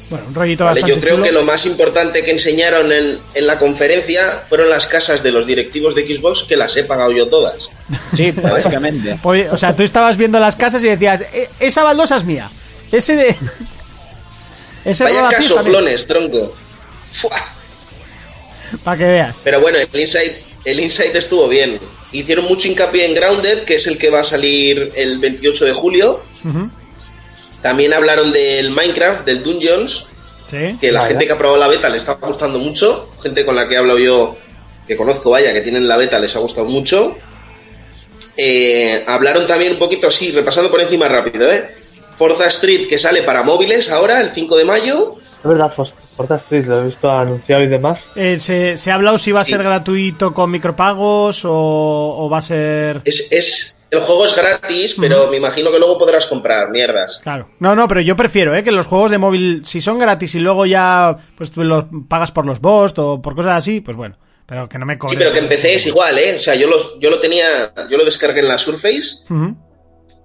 Bueno, un rollito Vale, bastante yo creo chulo. que lo más importante que enseñaron en, en la conferencia fueron las casas de los directivos de Xbox, que las he pagado yo todas. Sí, básicamente. Oye, O sea, tú estabas viendo las casas y decías, "E- esa baldosa es mía. Ese de... Ese Vaya rodapiés también", casoplones, tronco. Fua. Para que veas. Pero bueno, el Insight, el Insight estuvo bien. Hicieron mucho hincapié en Grounded, que es el que va a salir el 28 de julio. También hablaron del Minecraft, del Dungeons, Sí. que la Vaya. gente que ha probado la beta le está gustando mucho. Gente con la que he hablado yo, que conozco, vaya, que tienen la beta, les ha gustado mucho. Eh, hablaron también un poquito, así, repasando por encima rápido, ¿eh? Forza Street, que sale para móviles ahora, el 5 de mayo. Es verdad, Forza Street lo he visto anunciado y demás. Eh, se, se ha hablado si va a Sí. ser gratuito con micropagos o, o va a ser... Es, es, el juego es gratis, pero me imagino que luego podrás comprar mierdas. Claro. No, no, pero yo prefiero, ¿eh? Que los juegos de móvil, si son gratis y luego ya pues tú los pagas por los boss o por cosas así, pues bueno. Pero que no me Sí, cobren. pero que empecé es igual, ¿eh? O sea, yo, los, yo lo tenía, yo lo descargué en la Surface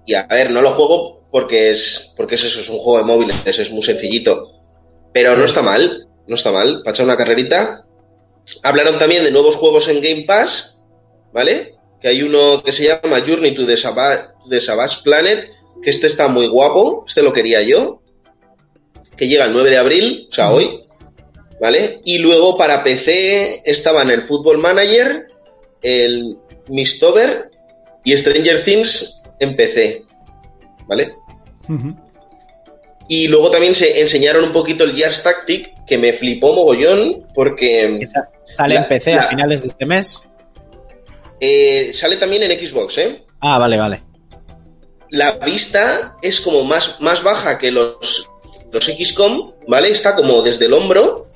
y a ver, no lo juego porque es, porque es eso, es un juego de móviles, es muy sencillito. Pero no está mal, no está mal, para echar una carrerita. Hablaron también de nuevos juegos en Game Pass, ¿vale? Que hay uno que se llama Journey to the, Savage Planet, que este está muy guapo, este lo quería yo, que llega el 9 de abril, o sea, hoy, ¿vale? Y luego para PC estaban el Football Manager, el Mistover y Stranger Things en PC, ¿vale? Y luego también se enseñaron un poquito el Gears Tactic, que me flipó mogollón, porque Que sa- Sale La- en PC la- a finales de este mes. eh, sale también en Xbox, ¿eh? Ah, vale, vale. La vista es como más, más baja que los, los XCOM, ¿vale? Está como desde el hombro,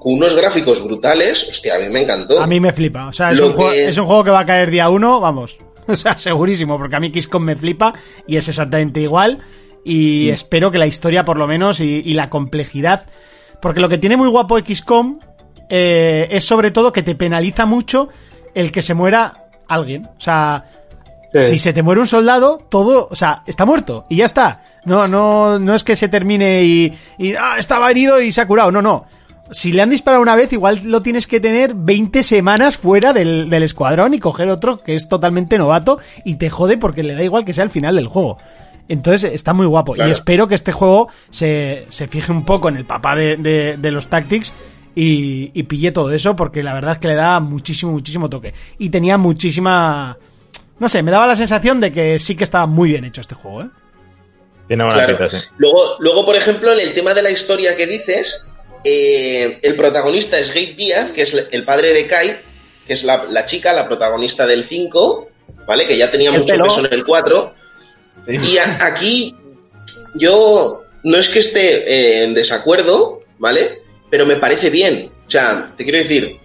con unos gráficos brutales. Hostia, a mí me encantó. A mí me flipa. O sea, juego, es un juego que va a caer día uno, vamos. O sea, segurísimo, porque a mí XCOM me flipa y es exactamente igual. Y Mm. espero que la historia, por lo menos, y, y la complejidad. Porque lo que tiene muy guapo XCOM eh, es sobre todo que te penaliza mucho el que se muera alguien. O sea, Sí. si se te muere un soldado, todo, o sea, está muerto y ya está. No, no, no es que se termine y, y ah, estaba herido y se ha curado. No, no. Si le han disparado una vez, igual lo tienes que tener 20 semanas fuera del, del escuadrón y coger otro que es totalmente novato y te jode porque le da igual que sea el final del juego. Entonces está muy guapo. Claro. Y espero que este juego se, se fije un poco en el papá de, de- de los Tactics y, y pille todo eso porque la verdad es que le da muchísimo, muchísimo toque. Y tenía muchísima... No sé, me daba la sensación de que sí que estaba muy bien hecho este juego, ¿eh? Tiene buena Claro. pinta, sí. Luego, luego, por ejemplo, en el tema de la historia que dices, eh, el protagonista es Gabe Díaz, que es el padre de Kai, que es la, la chica, la protagonista del 5, ¿vale? Que ya tenía El mucho pelo. peso en el 4. Sí. Y a- aquí yo no es que esté eh, en desacuerdo, ¿vale? Pero me parece bien. O sea, te quiero decir,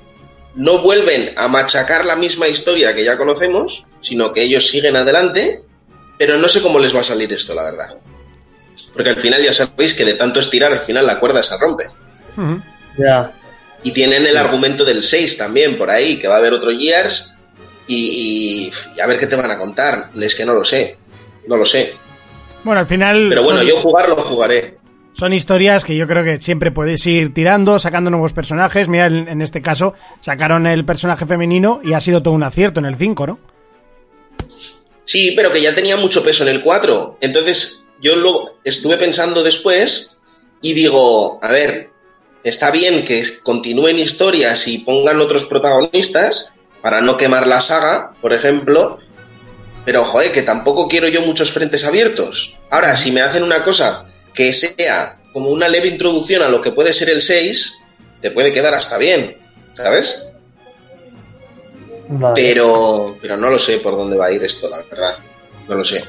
no vuelven a machacar la misma historia que ya conocemos, sino que ellos siguen adelante, pero no sé cómo les va a salir esto, la verdad. Porque al final ya sabéis que de tanto estirar, al final la cuerda se rompe. Ya. Y tienen el argumento del 6 también por ahí, que va a haber otro Gears y, y- y a ver qué te van a contar. Es que no lo sé, no lo sé. Bueno, al final Pero bueno, son, yo jugarlo jugaré. son historias que yo creo que siempre puedes ir tirando, sacando nuevos personajes. Mira, en, en este caso sacaron el personaje femenino y ha sido todo un acierto en el 5, ¿no? Sí, pero que ya tenía mucho peso en el 4. Entonces, yo luego estuve pensando después y digo, a ver, está bien que continúen historias y pongan otros protagonistas para no quemar la saga, por ejemplo, pero joder, que tampoco quiero yo muchos frentes abiertos. Ahora, si me hacen una cosa que sea como una leve introducción a lo que puede ser el 6, te puede quedar hasta bien. ¿sabes? Vale. Pero, pero no lo sé por dónde va a ir esto, la verdad. No lo sé.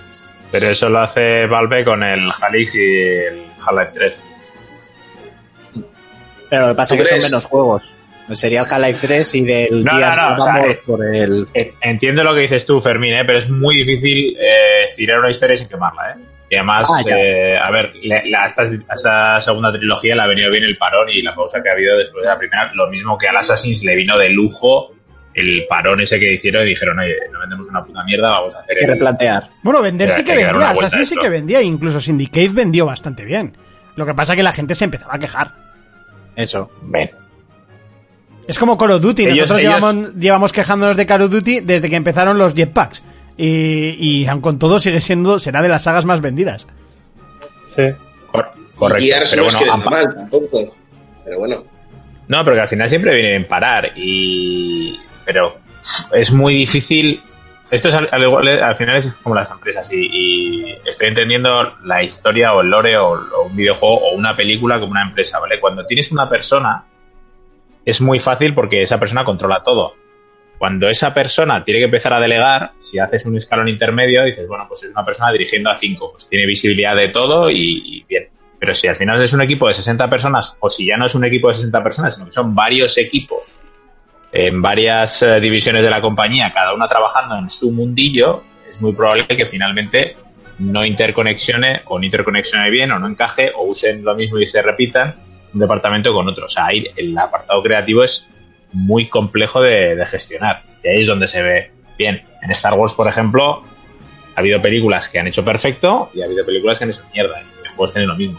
Pero eso lo hace Valve con el Halix y el Half-Life 3. Pero lo que pasa ¿Tú es que son menos juegos. Sería el Half-Life 3 y del No, Gears no, no, o sea, vamos por el... Eh, Entiendo lo que dices tú, Fermín, ¿eh? pero es muy difícil eh, estirar una historia sin quemarla. ¿eh? Y además, Ah, ya. eh, a ver, la- a esta, segunda trilogía le ha venido bien el parón y la pausa que ha habido después de la primera. Lo mismo que al Assassin's le vino de lujo el parón ese que hicieron y dijeron, oye, no vendemos una puta mierda, vamos a hacer Hay que el... replantear. Bueno, vender sí que que vendía, Assassin sí que vendía, incluso Syndicate vendió bastante bien. Lo que pasa es que la gente se empezaba a quejar. Eso. Ven. Es como Call of Duty. Ellos- Nosotros ellos- Llevamos, llevamos quejándonos de Call of Duty desde que empezaron los jetpacks. Y, y aun con todo sigue siendo, será de las sagas más vendidas. Sí. Cor- correcto. Y pero no es bueno, venda pa- mal tampoco. Pero bueno. No, pero que al final siempre viene en parar y... Pero es muy difícil... Esto es al, al igual- al final es como las empresas y, y estoy entendiendo la historia o el lore o, un videojuego o una película como una empresa, ¿vale? Cuando tienes una persona es muy fácil porque esa persona controla todo. Cuando esa persona tiene que empezar a delegar, si haces un escalón intermedio, dices, bueno, pues es una persona dirigiendo a cinco, pues tiene visibilidad de todo y, y bien. Pero si al final es un equipo de 60 personas, o si ya no es un equipo de 60 personas, sino que son varios equipos en varias eh, divisiones de la compañía, cada una trabajando en su mundillo, es muy probable que finalmente no interconexione o no interconexione bien o no encaje o usen lo mismo y se repitan un departamento con otro. O sea, ahí el apartado creativo es muy complejo de, de gestionar. Y ahí es donde se ve bien. En Star Wars, por ejemplo, ha habido películas que han hecho perfecto y ha habido películas que han hecho mierda. Y los juegos tienen lo mismo.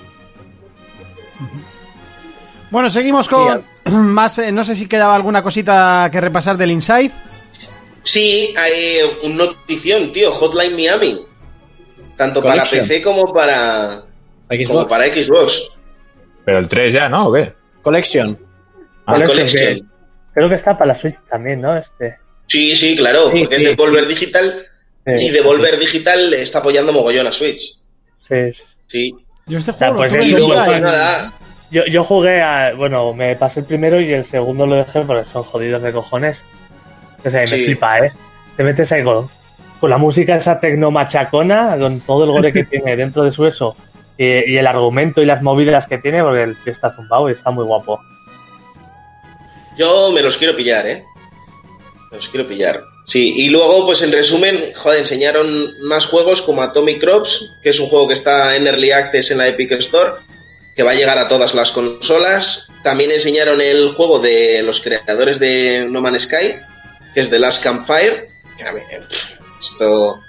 Bueno, seguimos con más. eh, no sé si quedaba alguna cosita que repasar del Inside. Sí, hay un notición, tío. Hotline Miami. Tanto para. PC como para, como Xbox. para Xbox. Pero el 3 ya, ¿no? ¿O qué? Collection. Ah, El Collection, Collection. que- Creo que está para la Switch también, ¿no? Este. Sí, sí, claro, Sí, porque sí, es de Volver sí. Digital Sí, y de Volver Digital está apoyando mogollón a Switch. Sí. Sí. Yo este sea, juego pues lo tuve es Y luego, nada, Yo, yo jugué a. Bueno, me pasé el primero y el segundo lo dejé porque son jodidos de cojones. O sea, me Sí. flipa, ¿eh? Te metes ahí con, con la música esa tecnomachacona, con todo el gore que tiene dentro de su eso, y, y el argumento y las movidas que tiene, porque el tío está zumbado y está muy guapo. yo me los quiero pillar, ¿eh? Me los quiero pillar. Sí, y luego, pues en resumen, joder, enseñaron más juegos como Atomic Crops, que es un juego que está en Early Access en la Epic Store, que va a llegar a todas las consolas. También enseñaron el juego de los creadores de No Man's Sky, que es The Last Campfire. eh, Esto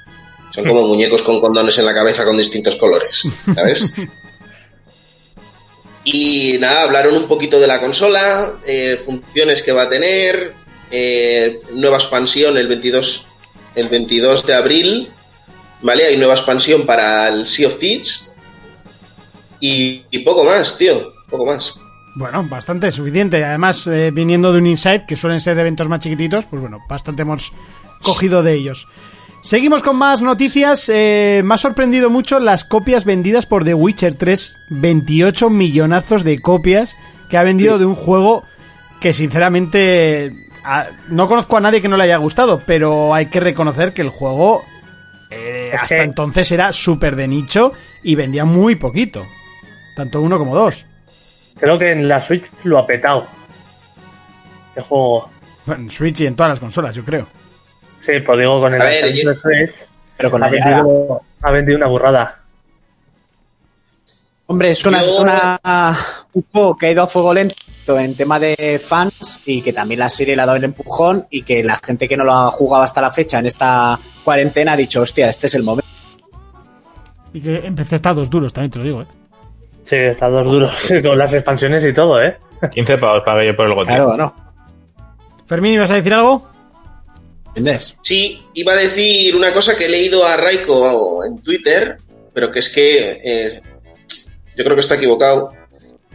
son como muñecos con condones en la cabeza con distintos colores, ¿sabes? Y nada, hablaron un poquito de la consola, eh, funciones que va a tener, eh, nueva expansión el 22, el 22 de abril, ¿vale? Hay nueva expansión para el Sea of Thieves y, y poco más, tío, poco más. Bueno, bastante suficiente. Además, eh, viniendo de un Inside, que suelen ser eventos más chiquititos, pues bueno, bastante hemos cogido de ellos. Seguimos con más noticias. Eh, me ha sorprendido mucho las copias vendidas por The Witcher 3. 28 millonazos de copias que ha vendido de un juego que sinceramente a- no conozco a nadie que no le haya gustado, pero hay que reconocer que el juego eh, hasta que- entonces era súper de nicho y vendía muy poquito. Tanto uno como dos. Creo que en la Switch lo ha petado. El juego. En Switch y en todas las consolas, yo creo. Sí, pues digo, con el ver, yo- Creed Pero con ha la vendido, ha vendido una burrada. Hombre, es una, Yo- una- un juego que ha ido a fuego lento en tema de fans y que también la serie le ha dado el empujón y que la gente que no lo ha jugado hasta la fecha en esta cuarentena ha dicho, hostia, este es el momento. Y que empecé a estar dos duros, también te lo digo, ¿eh? Sí, está dos duros con las expansiones y todo, ¿eh? 15 pavos pagué yo por el GOTY. Claro, ¿no? Fermín, ¿ibas a decir algo? ¿Entiendes? Sí, iba a decir una cosa que he leído a Raiko en Twitter, pero que es que eh, yo creo que está equivocado,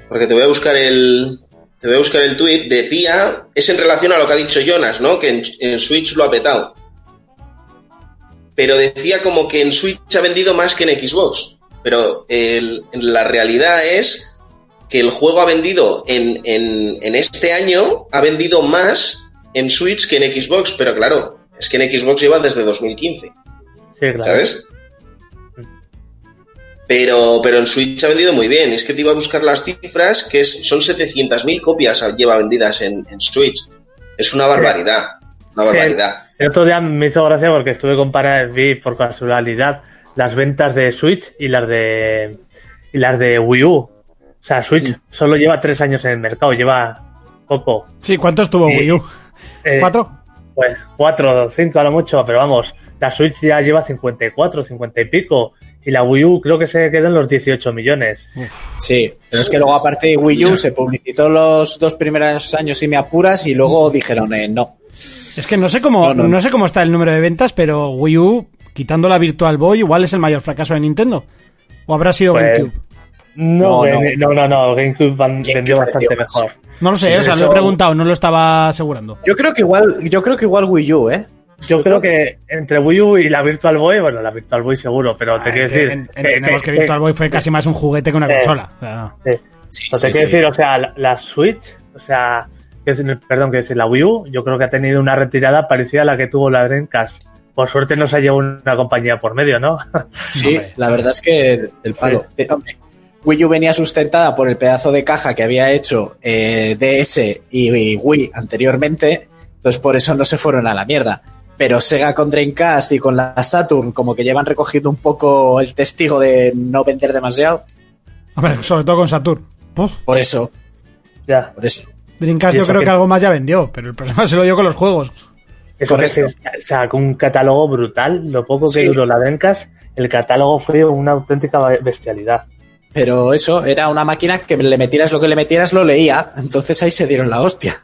porque te voy a buscar el te voy a buscar el tweet. Decía es en relación a lo que ha dicho Jonas, ¿no? Que en, en Switch lo ha petado, pero decía como que en Switch ha vendido más que en Xbox, pero el- la realidad es que el juego ha vendido en, en, en este año, ha vendido más en Switch que en Xbox, pero claro, es que en Xbox lleva desde 2015, Sí, claro. ¿sabes? Pero, pero en Switch ha vendido muy bien. Es que te iba a buscar las cifras, que es, son 700.000 copias lleva vendidas en, en Switch. Es una barbaridad. Una Sí. barbaridad. El otro día me hizo gracia porque estuve comparando, vi por casualidad las ventas de Switch y las de y las de Wii U. O sea, Switch solo lleva tres años en el mercado, lleva poco. Sí, ¿cuántos tuvo Sí. Wii U? Eh, ¿Cuatro? Pues cuatro cinco a lo mucho, pero vamos, la Switch ya lleva 54, 50 y pico. Y la Wii U creo que se quedó en los 18 millones. Sí, pero es que luego aparte de Wii U se publicitó los dos primeros años y me apuras y luego dijeron eh, no. Es que no sé cómo, No, no, no. sé cómo está el número de ventas, pero Wii U, quitando la Virtual Boy, igual es el mayor fracaso de Nintendo. ¿O habrá sido Pues, GameCube? No, No, no, no, no, no, GameCube van- vendió bastante mejor. No lo sé, sí, o sea, eso- lo he preguntado, no lo estaba asegurando. Yo creo que igual, yo creo que igual Wii U, ¿eh? Yo creo que entre Wii U y la Virtual Boy, bueno, la Virtual Boy seguro, pero te quiero decir. En- Entendemos que, Virtual Boy fue casi más un juguete que una eh, consola. O sea, eh, Sí, te sí, quiero sí. decir, o sea, la, la Switch, o sea, que es, perdón, que es la Wii U, yo creo que ha tenido una retirada parecida a la que tuvo la Dreamcast. Por suerte no se ha llevado una compañía por medio, ¿no? Sí, la verdad es que del palo. Eh, hombre, Wii U venía sustentada por el pedazo de caja que había hecho eh, DS y, y Wii anteriormente, entonces por eso no se fueron a la mierda. Pero Sega con Dreamcast y con la Saturn como que llevan recogiendo un poco el testigo de no vender demasiado. hombre, sobre todo con Saturn. Por eso, ya. por eso. Dreamcast yo creo que- que algo más ya vendió, pero el problema se lo dio con los juegos. Eso que se sacó un catálogo brutal. Lo poco que Sí. duró la Dreamcast, el catálogo fue una auténtica bestialidad. Pero eso, era una máquina que le metieras lo que le metieras, lo leía. Entonces ahí se dieron la hostia.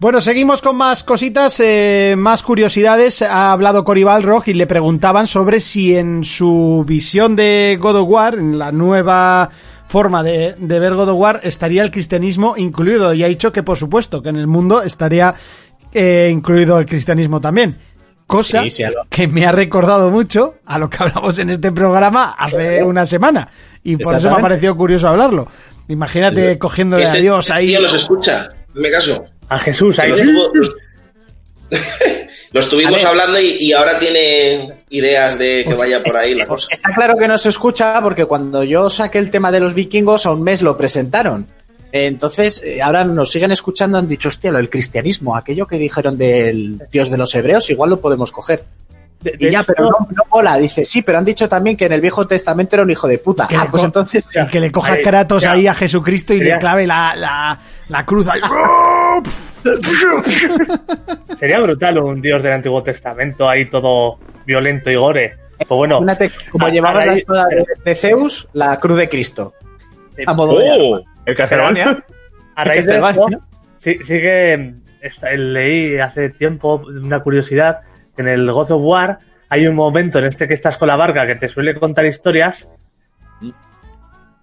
Bueno, seguimos con más cositas, eh, más curiosidades. Ha hablado Cory Balrog y le preguntaban sobre si en su visión de God of War, en la nueva forma de, de ver God of War, estaría el cristianismo incluido. Y ha dicho que, por supuesto, que en el mundo estaría eh, incluido el cristianismo también. Cosa Sí, sí, algo. que me ha recordado mucho a lo que hablamos en este programa hace una semana. Y por eso me ha parecido curioso hablarlo. Imagínate cogiéndole a Dios ahí. tío los escucha, hazme caso. A Jesús ahí. Los, tuvo- los- lo estuvimos hablando y, y ahora tiene ideas de que vaya por ahí la cosa. Está claro que no se escucha porque cuando yo saqué el tema de los vikingos a un mes lo presentaron. Entonces, eh, ahora nos siguen escuchando, han dicho, hostia, lo del cristianismo, aquello que dijeron del Dios de los hebreos, igual lo podemos coger. De- de Y ya, hecho, pero no, no mola, dice, sí, pero han dicho también que en el Viejo Testamento era un hijo de puta. Que Ah, pues entonces... Y que le coja Ahí, Kratos ya. ahí a Jesucristo y le clave la, la, la cruz ahí. Sería brutal un dios del Antiguo Testamento ahí todo violento y gore. Pues bueno, Imagínate, como a- llevabas a la espada de, de Zeus, la cruz de Cristo. A modo de ¡Oh! arma. El Castlevania. a raíz de esto, sí, sí que esta- leí hace tiempo una curiosidad que en el God of War hay un momento en este que estás con la barca que te suele contar historias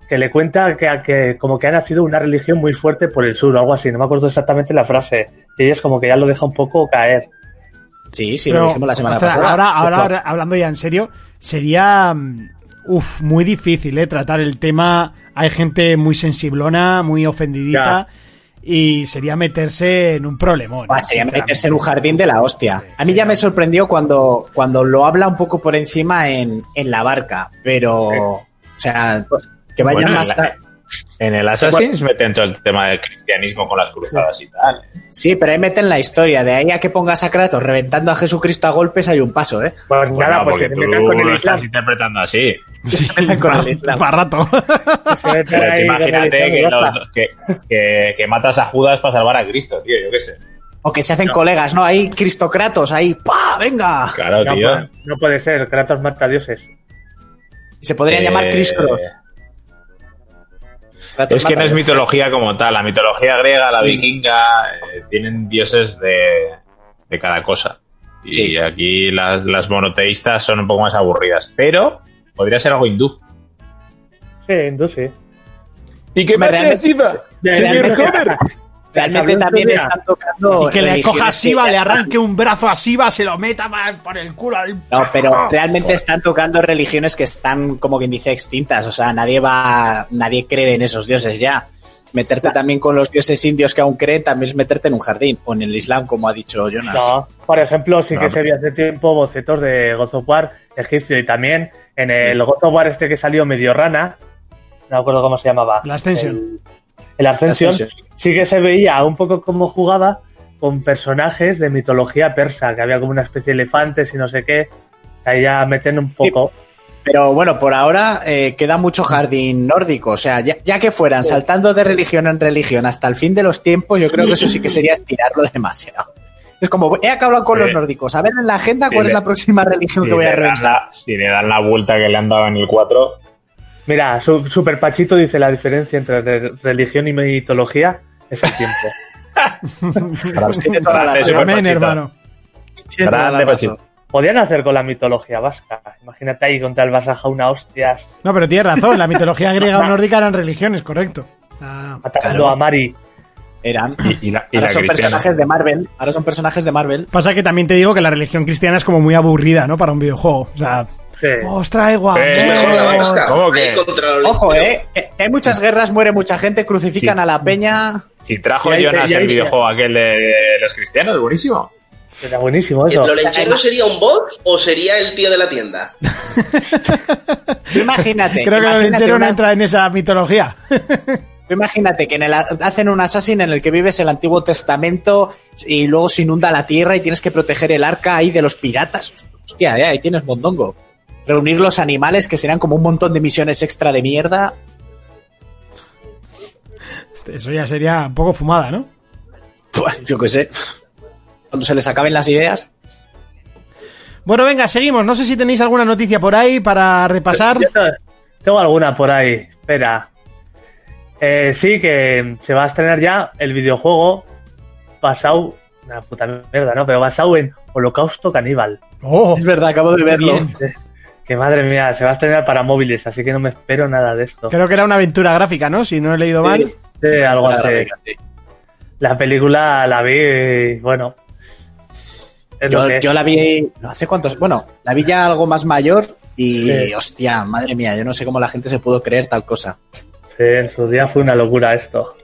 que le cuenta que, que como que ha nacido una religión muy fuerte por el sur o algo así, no me acuerdo exactamente la frase. Y ella es como que ya lo deja un poco caer. Sí, sí, Pero, lo dijimos la semana pasada. Ahora, ahora, ahora, hablando ya en serio, sería mm, uf, muy difícil ¿eh? tratar el tema. Hay gente muy sensiblona, muy ofendidita. Y sería meterse en un problemón. Sería meterse en un jardín de la hostia. A mí ya me sorprendió cuando, cuando lo habla un poco por encima en, en la barca, pero, o sea, que vayan Bueno, más... en, la- en el Assassin's meten todo el tema del cristianismo con las cruzadas y tal. Sí, pero ahí meten la historia, de ahí a que pongas a Kratos reventando a Jesucristo a golpes hay un paso, ¿eh? Pues Bueno, nada, pues porque se metan con el lo Islam. estás interpretando así. Sí, Con para, el Islam. para rato. Pero el imagínate que, que, que- que matas a Judas para salvar a Cristo, tío, yo qué sé. O que se hacen colegas, ¿no? Ahí Cristocratos, ahí, ¡pa! ¡Venga! Claro, No, tío. pues, no puede ser, Kratos mata a dioses. Y se podría Eh, llamar Chris Cross. Es que no es mitología como tal. La mitología griega, la vikinga, eh, tienen dioses de, de cada cosa. Y Sí. aquí las, las monoteístas son un poco más aburridas. Pero podría ser algo hindú. Sí, hindú sí. ¿Y qué decida? de- Señor Homer? realmente ¿Sabes también están tocando. Y que le religiones coja a que Siva, le arranque un brazo a Siva, se lo meta por el culo. ahí. No, pero realmente están tocando religiones que están, como quien dice, extintas. O sea, nadie va, nadie cree en esos dioses ya. Meterte también con los dioses indios que aún creen también es meterte en un jardín. O en el Islam, como ha dicho Jonas. No, por ejemplo, sí que No. se vio hace tiempo bocetos de God of War egipcio y también en el God of War este que salió medio rana, no me acuerdo cómo se llamaba. La Ascension. El, el Ascension, Ascension. sí que se veía un poco cómo jugaba con personajes de mitología persa, que había como una especie de elefantes y no sé qué. Ahí ya meten un poco. Pero bueno, por ahora eh, queda mucho jardín nórdico. O sea, ya, ya que fueran saltando de religión en religión hasta el fin de los tiempos, yo creo que eso sí que sería estirarlo demasiado. Es como, he acabado con los nórdicos. A ver en la agenda cuál Sí, es la próxima religión que voy a reventar. la, si le dan la vuelta que le han dado en el 4, Mira, su- Super Pachito dice la diferencia entre re- religión y mitología es el tiempo. Pues tiene toda la Grande, razón. Super Amén, Pachito. hermano. Tiene toda la Grande, razón. Pachito. Podrían hacer con la mitología vasca. Imagínate ahí contra el Basaja una hostias No, pero tienes razón. La mitología griega o nórdica eran religiones, correcto. Ah, atacando Claro. a Mari. Eran. y, y la, y Ahora la son cristiana. personajes de Marvel. Ahora son personajes de Marvel. Pasa que también te digo que la religión cristiana es como muy aburrida, ¿no? Para un videojuego. O sea, Sí. os traigo a... Eh, Mejor la vasca. ¿Cómo que? Ojo, eh. Que hay muchas guerras, muere mucha gente, crucifican Sí. a la peña. Si trajo ahí- Jonas ahí- el videojuego aquel de los cristianos, buenísimo. Era buenísimo eso. ¿El Lolenchero sería un bot o sería el tío de la tienda? Imagínate. Creo que lenchero no entra en esa mitología. Imagínate que en el, hacen un Assassin en el que vives el Antiguo Testamento y luego se inunda la tierra y tienes que proteger el arca ahí de los piratas. Hostia, eh, ahí tienes mondongo. Reunir los animales que serían como un montón de misiones extra de mierda. Eso ya sería un poco fumada, ¿no? Pues, yo qué sé. Cuando se les acaben las ideas. Bueno, venga, seguimos. No sé si tenéis alguna noticia por ahí para repasar. Yo tengo alguna por ahí. Espera. Eh, sí, que se va a estrenar ya el videojuego basado. Una puta mierda, ¿no? Pero basado en Holocausto Caníbal. Oh, Es verdad, acabo de verlo. Que madre mía, se va a estrenar para móviles, así que no me espero nada de esto. creo que era una aventura gráfica, ¿no? Si no he leído mal. Sí, algo así. sí. La película la vi bueno. Yo, yo la vi. No hace cuántos. Bueno, la vi ya algo más mayor y. Sí. Hostia, madre mía, yo no sé cómo la gente se pudo creer tal cosa. Sí, en su día fue una locura esto.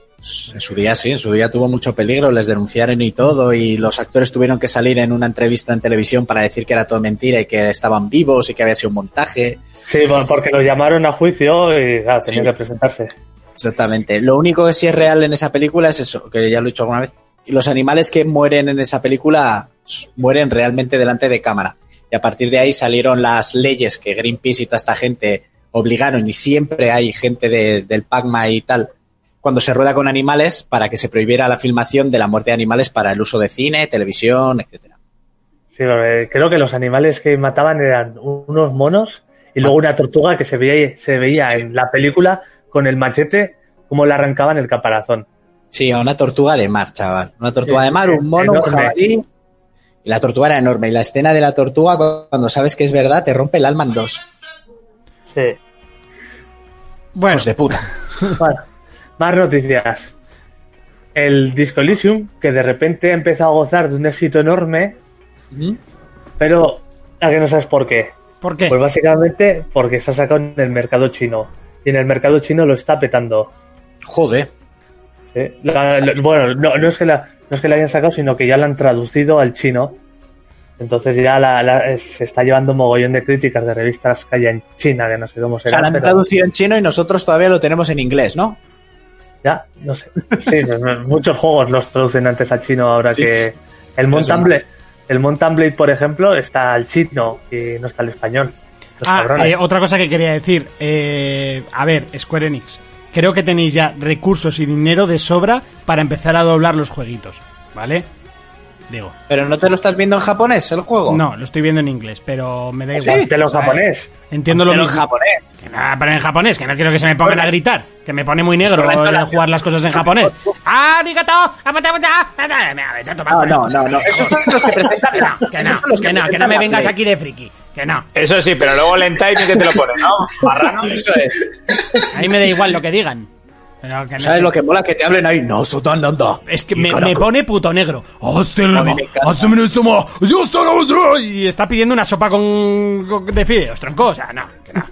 En su día sí, en su día tuvo mucho peligro, les denunciaron y todo, y los actores tuvieron que salir en una entrevista en televisión para decir que era todo mentira y que estaban vivos y que había sido un montaje. Sí, bueno, porque los llamaron a juicio y claro, tenían Sí. que presentarse. Exactamente. Lo único que sí es real en esa película es eso, que ya lo he dicho alguna vez. Los animales que mueren en esa película mueren realmente delante de cámara. Y a partir de ahí salieron las leyes que Greenpeace y toda esta gente obligaron, y siempre hay gente de- del PACMA y tal, cuando se rueda con animales, para que se prohibiera la filmación de la muerte de animales para el uso de cine, televisión, etcétera. Sí, creo que los animales que mataban eran unos monos y luego una tortuga que se veía, se veía en la película con el machete como le arrancaban el caparazón. Sí, a una tortuga de mar, chaval. Una tortuga Sí, de mar, un mono, un enorme. jabalí. Y la tortuga era enorme. Y la escena de la tortuga, cuando sabes que es verdad, te rompe el alma en dos. Sí. Bueno, Hijos de puta. Bueno, más noticias. El Disco Elysium, que de repente ha empezado a gozar de un éxito enorme, pero a que no sabes por qué. ¿por qué? Pues básicamente porque se ha sacado en el mercado chino. Y en el mercado chino lo está petando. Joder. ¿sí? La- la- bueno, no, no es que la, no es que la hayan sacado, sino que ya la han traducido al chino. Entonces ya la- la- se está llevando un mogollón de críticas de revistas que hay en China, que no sé cómo O sea, la han traducido en chino y nosotros todavía lo tenemos en inglés, ¿no? Ya, no sé. Sí, muchos juegos los traducen antes al chino ahora Sí, que sí. el Mountain Blade, el Mountain Blade, por ejemplo, está al chino y no está al español. Ah, eh, otra cosa que quería decir. eh, a ver, Square Enix. Creo que tenéis ya recursos y dinero de sobra para empezar a doblar los jueguitos. ¿Vale? Digo. Pero no te lo estás viendo en japonés, el juego. No, lo estoy viendo en inglés, pero me da Sí, igual. de los O sea, japonés. Entiendo lo Pero en mismo. japonés. Que nada, pero en japonés, que no quiero que se me pongan a gritar. Que me pone muy negro el la- jugar las cosas en japonés. ¡Arigato! Vete a tomar No, no, no, no. Esos son los que presentan. Que no, que no, que no, que no me vengas aquí de friki. Que no. Eso sí, pero luego el Entime que te lo pone, ¿no? Marrano. Eso es. A mí me da igual lo que digan. Pero que no- ¿Sabes lo que mola? Que te hablen ahí. No, sotan. Es que me, pone puto negro. Encanta. Y está pidiendo una sopa con, con- de fideos, tronco. O sea, no, que no.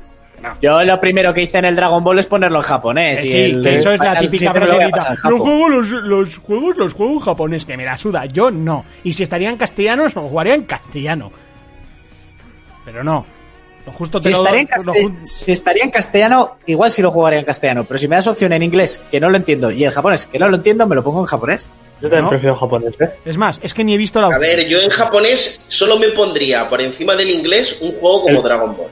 Yo lo primero que hice en el Dragon Ball es ponerlo en japonés. Eh, y sí, el- que eso es la típica siempre me lo voy a brasileñita. pasar en Los juegos, los, los juegos, los juegos en japonés, que me la suda. Yo no. Y si estaría en castellano, lo jugaría en castellano. Pero no. Lo justo te Si lo estaría, en lo caste- ju- si estaría en castellano, igual sí lo jugaría en castellano. Pero si me das opción en inglés, que no lo entiendo, y en japonés, que no lo entiendo, me lo pongo en japonés. Yo también ¿No? prefiero japonés, ¿eh? Es más, es que ni he visto la A ver, yo en japonés solo me pondría por encima del inglés un juego como El- Dragon Ball.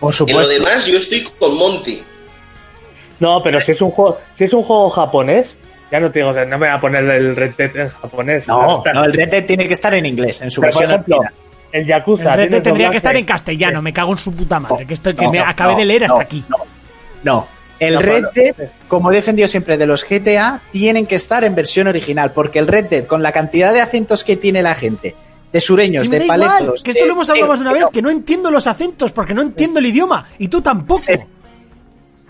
Por En lo supuesto. demás, yo estoy con Monty. No, pero si es un juego, si es un juego japonés, ya no te digo, o sea, no me voy a poner el Red Dead en japonés. No, no, el Red Dead tiene que estar en inglés, en su Pero, por versión ejemplo. El Yakuza. El Red Dead tienes tendría que estar en castellano, me cago en su puta madre. Que, esto, que No, me no, acabé no, de leer no, hasta aquí. No, no. El No, Red Dead, como he defendido siempre de los GTA, tienen que estar en versión original, porque el Red Dead, con la cantidad de acentos que tiene la gente, de sureños, de da igual, paletos... que esto de- lo hemos hablado más de una vez, no, que no entiendo los acentos porque no entiendo el idioma. Y tú tampoco.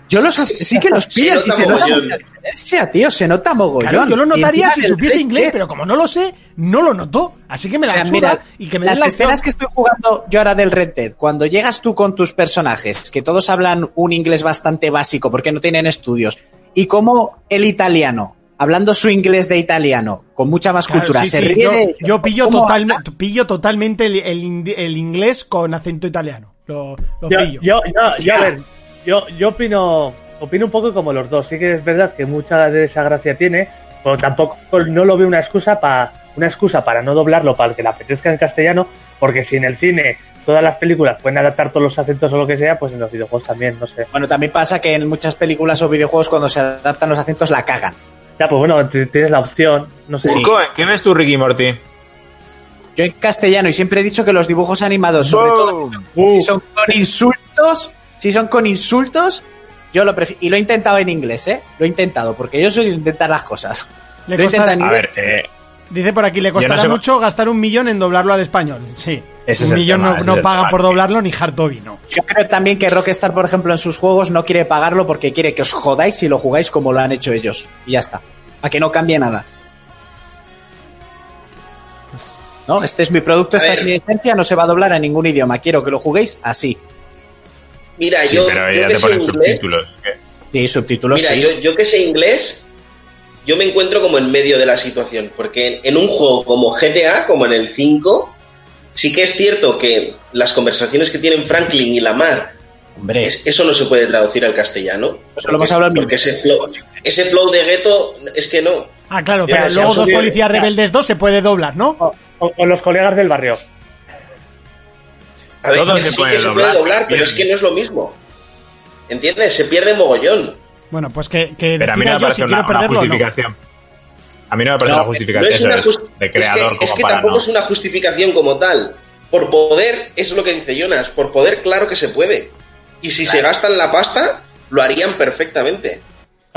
Yo los sí que los Se pillas y nota se nota mucha diferencia, tío, se nota mogollón. Claro, yo lo Y notaría si supiese inglés, pero como no lo sé, no lo noto. Así que me O la sea, suda mira, y que me las la escenas que estoy jugando yo ahora del Red Dead, cuando llegas tú con tus personajes, que todos hablan un inglés bastante básico porque no tienen estudios, y como el italiano, hablando su inglés de italiano, con mucha más Claro, cultura, sí, se sí, ríe yo, de yo pillo, totalmente pillo totalmente el, el indi- el inglés con acento italiano. Lo, lo Yo, pillo. yo, yo, yo, a ver, yo, yo opino, opino un poco como los dos. Sí que es verdad que mucha de esa gracia tiene, pero tampoco no lo veo una excusa para una excusa para no doblarlo para que le apetezca en castellano, porque si en el cine todas las películas pueden adaptar todos los acentos o lo que sea, pues en los videojuegos también, no sé. Bueno, también pasa que en muchas películas o videojuegos cuando se adaptan los acentos la cagan. Ya, pues bueno, tienes la opción, no sé. Sí. Urco, ¿en ¿qué ves tú, Ricky Morty? Yo en castellano y siempre he dicho que los dibujos animados, sobre todo si son con insultos, si son con insultos, yo lo prefiero. Y lo he intentado en inglés, ¿eh? Lo he intentado, porque yo soy de intentar las cosas. Le lo he costará- intentado en A ver, eh, Dice por aquí, le costará no sé- mucho gastar un millón en doblarlo al español. Sí. Ese un millón tema, no, tema. por doblarlo ni Hartobi, no. Yo creo también que Rockstar, por ejemplo, en sus juegos no quiere pagarlo porque quiere que os jodáis si lo jugáis como lo han hecho ellos. Y ya está. A que no cambie nada. No, este es mi producto, esta ver. es mi licencia, no se va a doblar a ningún idioma. Quiero que lo juguéis así. Mira, sí, yo, pero yo ya que te inglés, subtítulos. subtítulos mira, sí. yo, yo que sé inglés, yo me encuentro como en medio de la situación, porque en, en un juego como GTA, como en el 5, sí que es cierto que las conversaciones que tienen Franklin y Lamar, Hombre, es- eso no se puede traducir al castellano. Eso lo hemos hablado Porque ese flow, ese flow de gueto es que no. Ah, claro, pero luego dos policías rebeldes 2 se puede doblar, ¿no? O, o- o los colegas del barrio. A ver, Todo se sí puede que se doblar, puede doblar, pero bien. es que no es lo mismo. ¿Entiendes? Se pierde mogollón. Bueno, pues que, que Pero a mí no me yo parece si una, quiero una perderlo o no. justificación. A mí no me parece No, una No justificación es eso una es just- de es creador que, como es que para tampoco no. es una justificación como tal. Por poder, es lo que dice Jonas, por poder claro que se puede. Y si se gastan la pasta, lo harían perfectamente.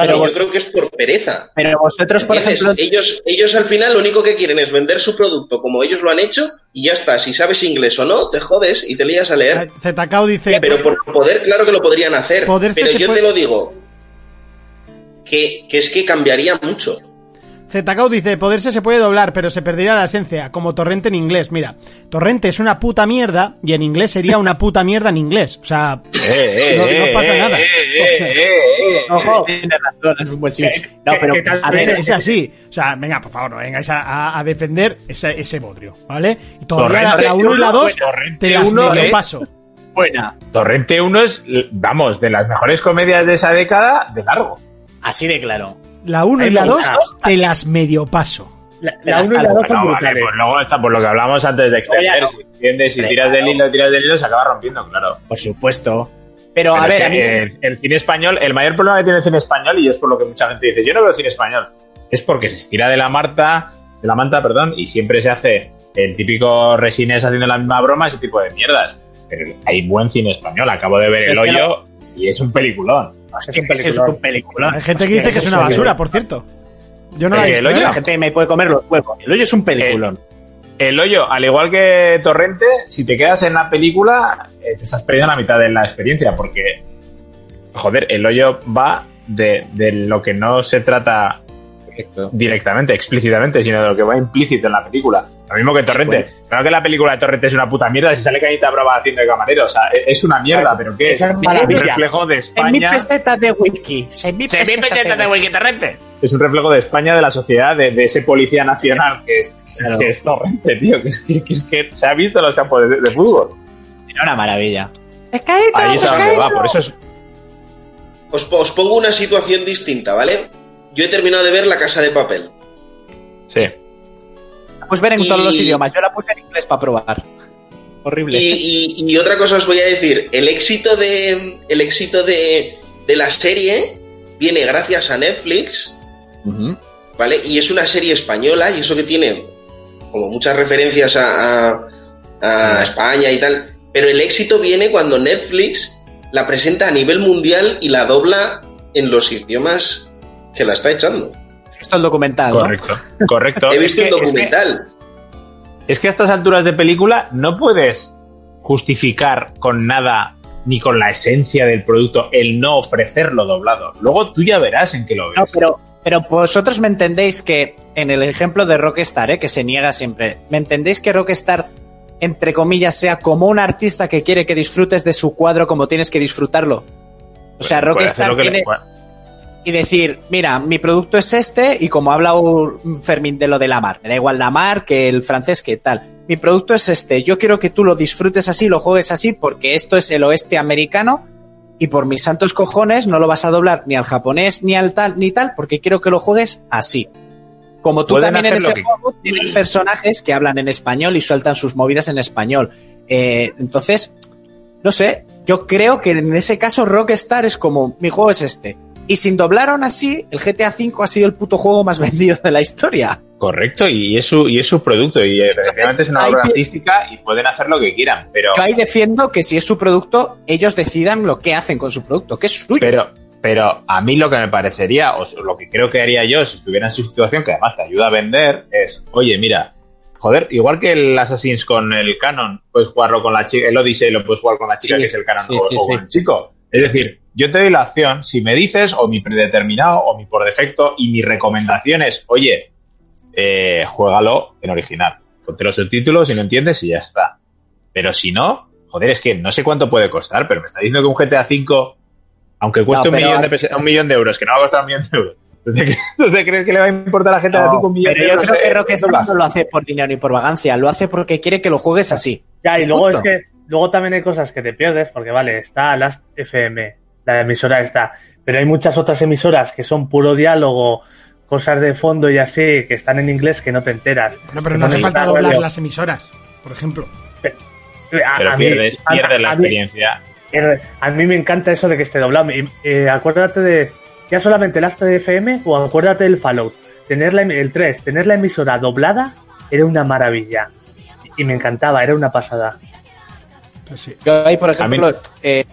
Pero Pero vos- yo creo que es por pereza. pero vosotros, por ¿Entiendes? ejemplo, ellos, ellos al final lo único que quieren es vender su producto como ellos lo han hecho y ya está. Si sabes inglés o no, te jodes y te lías a leer. ZKO dice... Pero por poder, claro que lo podrían hacer. Poderse pero yo puede- te lo digo. Que, que es que cambiaría mucho. ZKO dice, poderse se puede doblar, pero se perdería la esencia, como torrente en inglés. Mira, torrente es una puta mierda y en inglés sería una puta mierda en inglés. O sea, Eh, eh, no, no eh, pasa eh, nada. eh, eh, eh, eh. Ojo, razón, es un buen sí. No, ¿Qué- pero a ver, es así. O sea, venga, por favor, no vengáis a, a- a defender ese, ese bodrio, ¿vale? Y todavía la, Torrente 1 y la uno, 2 Torrente te las uno medio es- paso. buena. Torrente 1 es, vamos, de las mejores comedias de esa década de largo. Así de claro. La 1 y la me 2 gusta. te las medio paso. la, Pero la 1 y la 2 luego, son No, vale, pues luego está por lo que hablábamos antes de extender. ya no. Si entiendes, si tiras del hilo, tiras del hilo, se acaba rompiendo, claro. Por supuesto. Pero, Pero a ver, que a mí- el, el cine español, el mayor problema que tiene el cine español, y es por lo que mucha gente dice, yo no veo cine español, es porque se estira de la Marta, de la manta, perdón, y siempre se hace el típico resines haciendo la misma broma, ese tipo de mierdas. Pero hay buen cine español, acabo de ver Es el hoyo y es un peliculón. es, que es peliculón. un peliculón. Hay gente que dice que es una basura, por cierto. Yo no la he visto. el hoyo-. La gente me puede comer los huevos. El hoyo es un peliculón. El hoyo, al igual que Torrente, si te quedas en la película, eh, te estás perdiendo la mitad de la experiencia, porque, joder, el hoyo va de, de lo que no se trata directamente, explícitamente, sino de lo que va implícito en la película. Lo mismo que Torrente. Claro que la película de Torrente es una puta mierda si sale Cañita Brava haciendo de camarero. O sea, e- es una mierda, pero ¿qué es? Es Un reflejo de En mi España. peseta de wiki. En mi Se peseta de de Wiki Torrente. Es un reflejo de España, de la sociedad, de, de ese policía nacional que es, Claro. que es Torrente, tío. Que es que, que es que se ha visto en los campos de, de fútbol. Era una maravilla. Ahí es a donde va, por eso es. Os, os pongo una situación distinta, ¿vale? Yo he terminado de ver La Casa de Papel. Sí. Pues ver en Y- todos los idiomas. Yo la puse en inglés para probar. Horrible. Y, y- y otra cosa os voy a decir, el éxito de el éxito de, de la serie viene gracias a Netflix. ¿vale? Y es una serie española y eso que tiene como muchas referencias a, a- a España y tal, pero el éxito viene cuando Netflix la presenta a nivel mundial y la dobla en los idiomas que la está echando. Esto es el documental, ¿no? Correcto, correcto. He Es visto que- un es que- documental. Es que a estas alturas de película no puedes justificar con nada ni con la esencia del producto el no ofrecerlo doblado. Luego tú ya verás en qué lo ves. No, pero, pero vosotros me entendéis que en el ejemplo de Rockstar, ¿eh? que se niega siempre, ¿me entendéis que Rockstar, entre comillas, sea como un artista que quiere que disfrutes de su cuadro como tienes que disfrutarlo? O sea, Puede hacer Rockstar lo que le- tiene, y decir, mira, mi producto es este, y como ha hablado Fermín de lo de la mar, me da igual la mar que el francés que tal. Mi producto es este, yo quiero que tú lo disfrutes así, lo juegues así, porque esto es el oeste americano, y por mis santos cojones no lo vas a doblar ni al japonés ni al tal ni tal, porque quiero que lo juegues así. Como tú también en ese que- juego tienes personajes que hablan en español y sueltan sus movidas en español. Eh, entonces, no sé, yo creo que en ese caso Rockstar es como, mi juego es este. Y sin doblar aún así, el GTA V ha sido el puto juego más vendido de la historia. Correcto, y es su, y es su producto, y efectivamente es una obra artística y pueden hacer lo que quieran, pero, Yo ahí defiendo que si es su producto, ellos decidan lo que hacen con su producto, que es suyo. pero, pero a mí lo que me parecería, o lo que creo que haría yo si estuviera en su situación, que además te ayuda a vender, es, oye, mira, joder, igual que el Assassin's con el canon, puedes jugarlo con la chica, el Odyssey lo puedes jugar con la chica Sí, que es el canon sí, o, sí, o sí. con el chico. Es decir, yo te doy la opción, si me dices, o mi predeterminado, o mi por defecto, y mi recomendación es, oye, eh, juégalo en original. Ponte los subtítulos y no entiendes y ya está. Pero si no, joder, es que no sé cuánto puede costar, pero me está diciendo que un GTA V, aunque cueste No, un, millón de un millón de euros, que no va a costar un millón de euros, ¿tú te, crees- que le va a importar a GTA No, V un millón pero de yo creo que de- Rockstar de no lo hace por dinero ni por vagancia, lo hace porque quiere que lo juegues así. Ya, y luego Punto. es que luego también hay cosas que te pierdes, porque vale, está Last FM, la emisora está, pero hay muchas otras emisoras que son puro diálogo, cosas de fondo y así, que están en inglés que no te enteras. No, pero no hace falta doblar radio. las emisoras, por ejemplo. A- Pero a mí- pierdes, a- pierdes la a mí- experiencia. Er, A mí me encanta eso de que esté doblado. Eh, acuérdate de. Ya solamente el de FM o acuérdate del Fallout. Tener la, em- el 3, tener la emisora doblada era una maravilla. Y me encantaba, era una pasada. Pues sí. Yo ahí, por A mí- ejemplo, eh,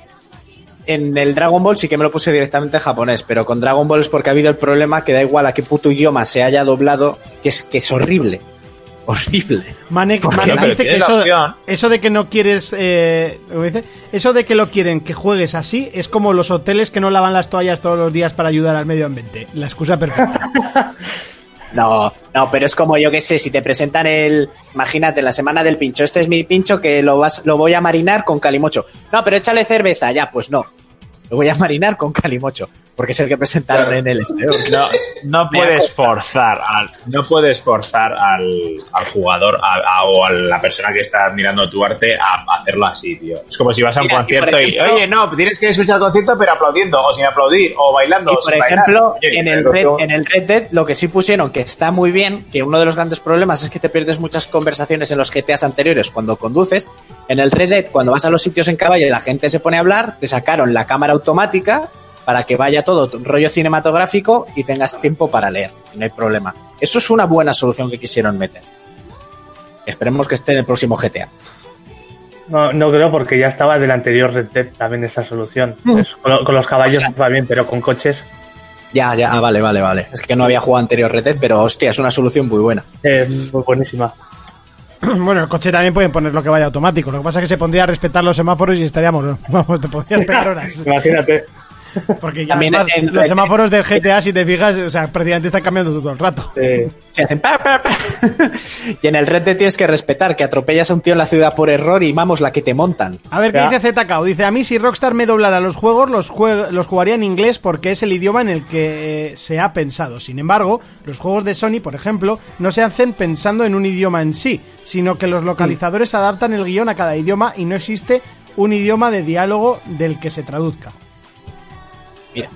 en el Dragon Ball sí que me lo puse directamente en japonés, pero con Dragon Ball es porque ha habido el problema que da igual a qué puto idioma se haya doblado, que es, que es horrible. Horrible. Manek, Manek no, dice que eso, eso de que no quieres, eh, ¿cómo dice? eso de que lo quieren que juegues así es como los hoteles que no lavan las toallas todos los días para ayudar al medio ambiente. La excusa perfecta. No, no, pero es como yo que sé, si te presentan el, imagínate, la semana del pincho, este es mi pincho que lo vas, lo voy a marinar con calimocho. No, pero échale cerveza, ya, pues no. Lo voy a marinar con calimocho, porque es el que presentaron en el este. No, no puedes forzar al, no puedes forzar al, al jugador a- a- o a la persona que está admirando tu arte a hacerlo así, tío. Es como si vas a un Mira, concierto y, ejemplo- oye, no, tienes que escuchar el concierto pero aplaudiendo, o sin aplaudir, o bailando. Y o por ejemplo, Oye, en, el Red, en el Red Dead lo que sí pusieron, que está muy bien, que uno de los grandes problemas es que te pierdes muchas conversaciones en los GTAs anteriores cuando conduces. En el Red Dead, cuando vas a los sitios en caballo y la gente se pone a hablar, te sacaron la cámara automática para que vaya todo rollo cinematográfico y tengas tiempo para leer. No hay problema. Eso es una buena solución que quisieron meter. Esperemos que esté en el próximo GTA. No, no creo porque ya estaba del anterior Red Dead también esa solución. Mm. Es- con, lo- con los caballos O sea- va bien, pero con coches Ya, ya, ah, vale, vale, vale. Es que no había jugado anterior Red Dead, pero hostia, es una solución muy buena. es muy buenísima. bueno, el coche también pueden poner lo que vaya automático. Lo que pasa es que se pondría a respetar los semáforos y estaríamos, vamos, te podrías pegar horas. Imagínate. Porque ya También además, en- los semáforos del GTA, si te fijas, o sea, prácticamente están cambiando todo el rato. Se hacen pa, pa, pa. y en el Red Dead tienes que respetar que atropellas a un tío en la ciudad por error y vamos la que te montan. A ver, ¿qué dice ZKO? Dice, a mí si Rockstar me doblara los juegos, los, jue- los jugaría en inglés porque es el idioma en el que eh, se ha pensado. Sin embargo, los juegos de Sony, por ejemplo, no se hacen pensando en un idioma en sí, sino que los localizadores adaptan el guion a cada idioma y no existe un idioma de diálogo del que se traduzca. Mira.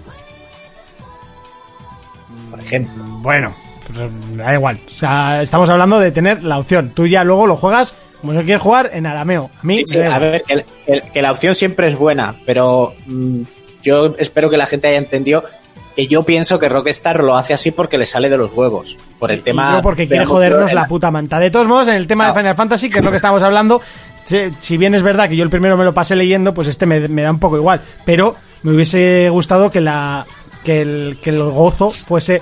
Por ejemplo. Bueno, pues, da igual. O sea, estamos hablando de tener la opción. Tú ya luego lo juegas como si quieres jugar en arameo. A mí Sí, sí, a ver, que, la opción siempre es buena, pero mm, yo espero que la gente haya entendido que yo pienso que Rockstar lo hace así porque le sale de los huevos. Por el tema. no porque quiere jodernos la puta manta. De todos modos, en el tema de. Final Fantasy, que es lo que estamos hablando, si, si bien es verdad que yo el primero me lo pasé leyendo, pues este me, me da un poco igual. Pero me hubiese gustado que la que el, que el gozo fuese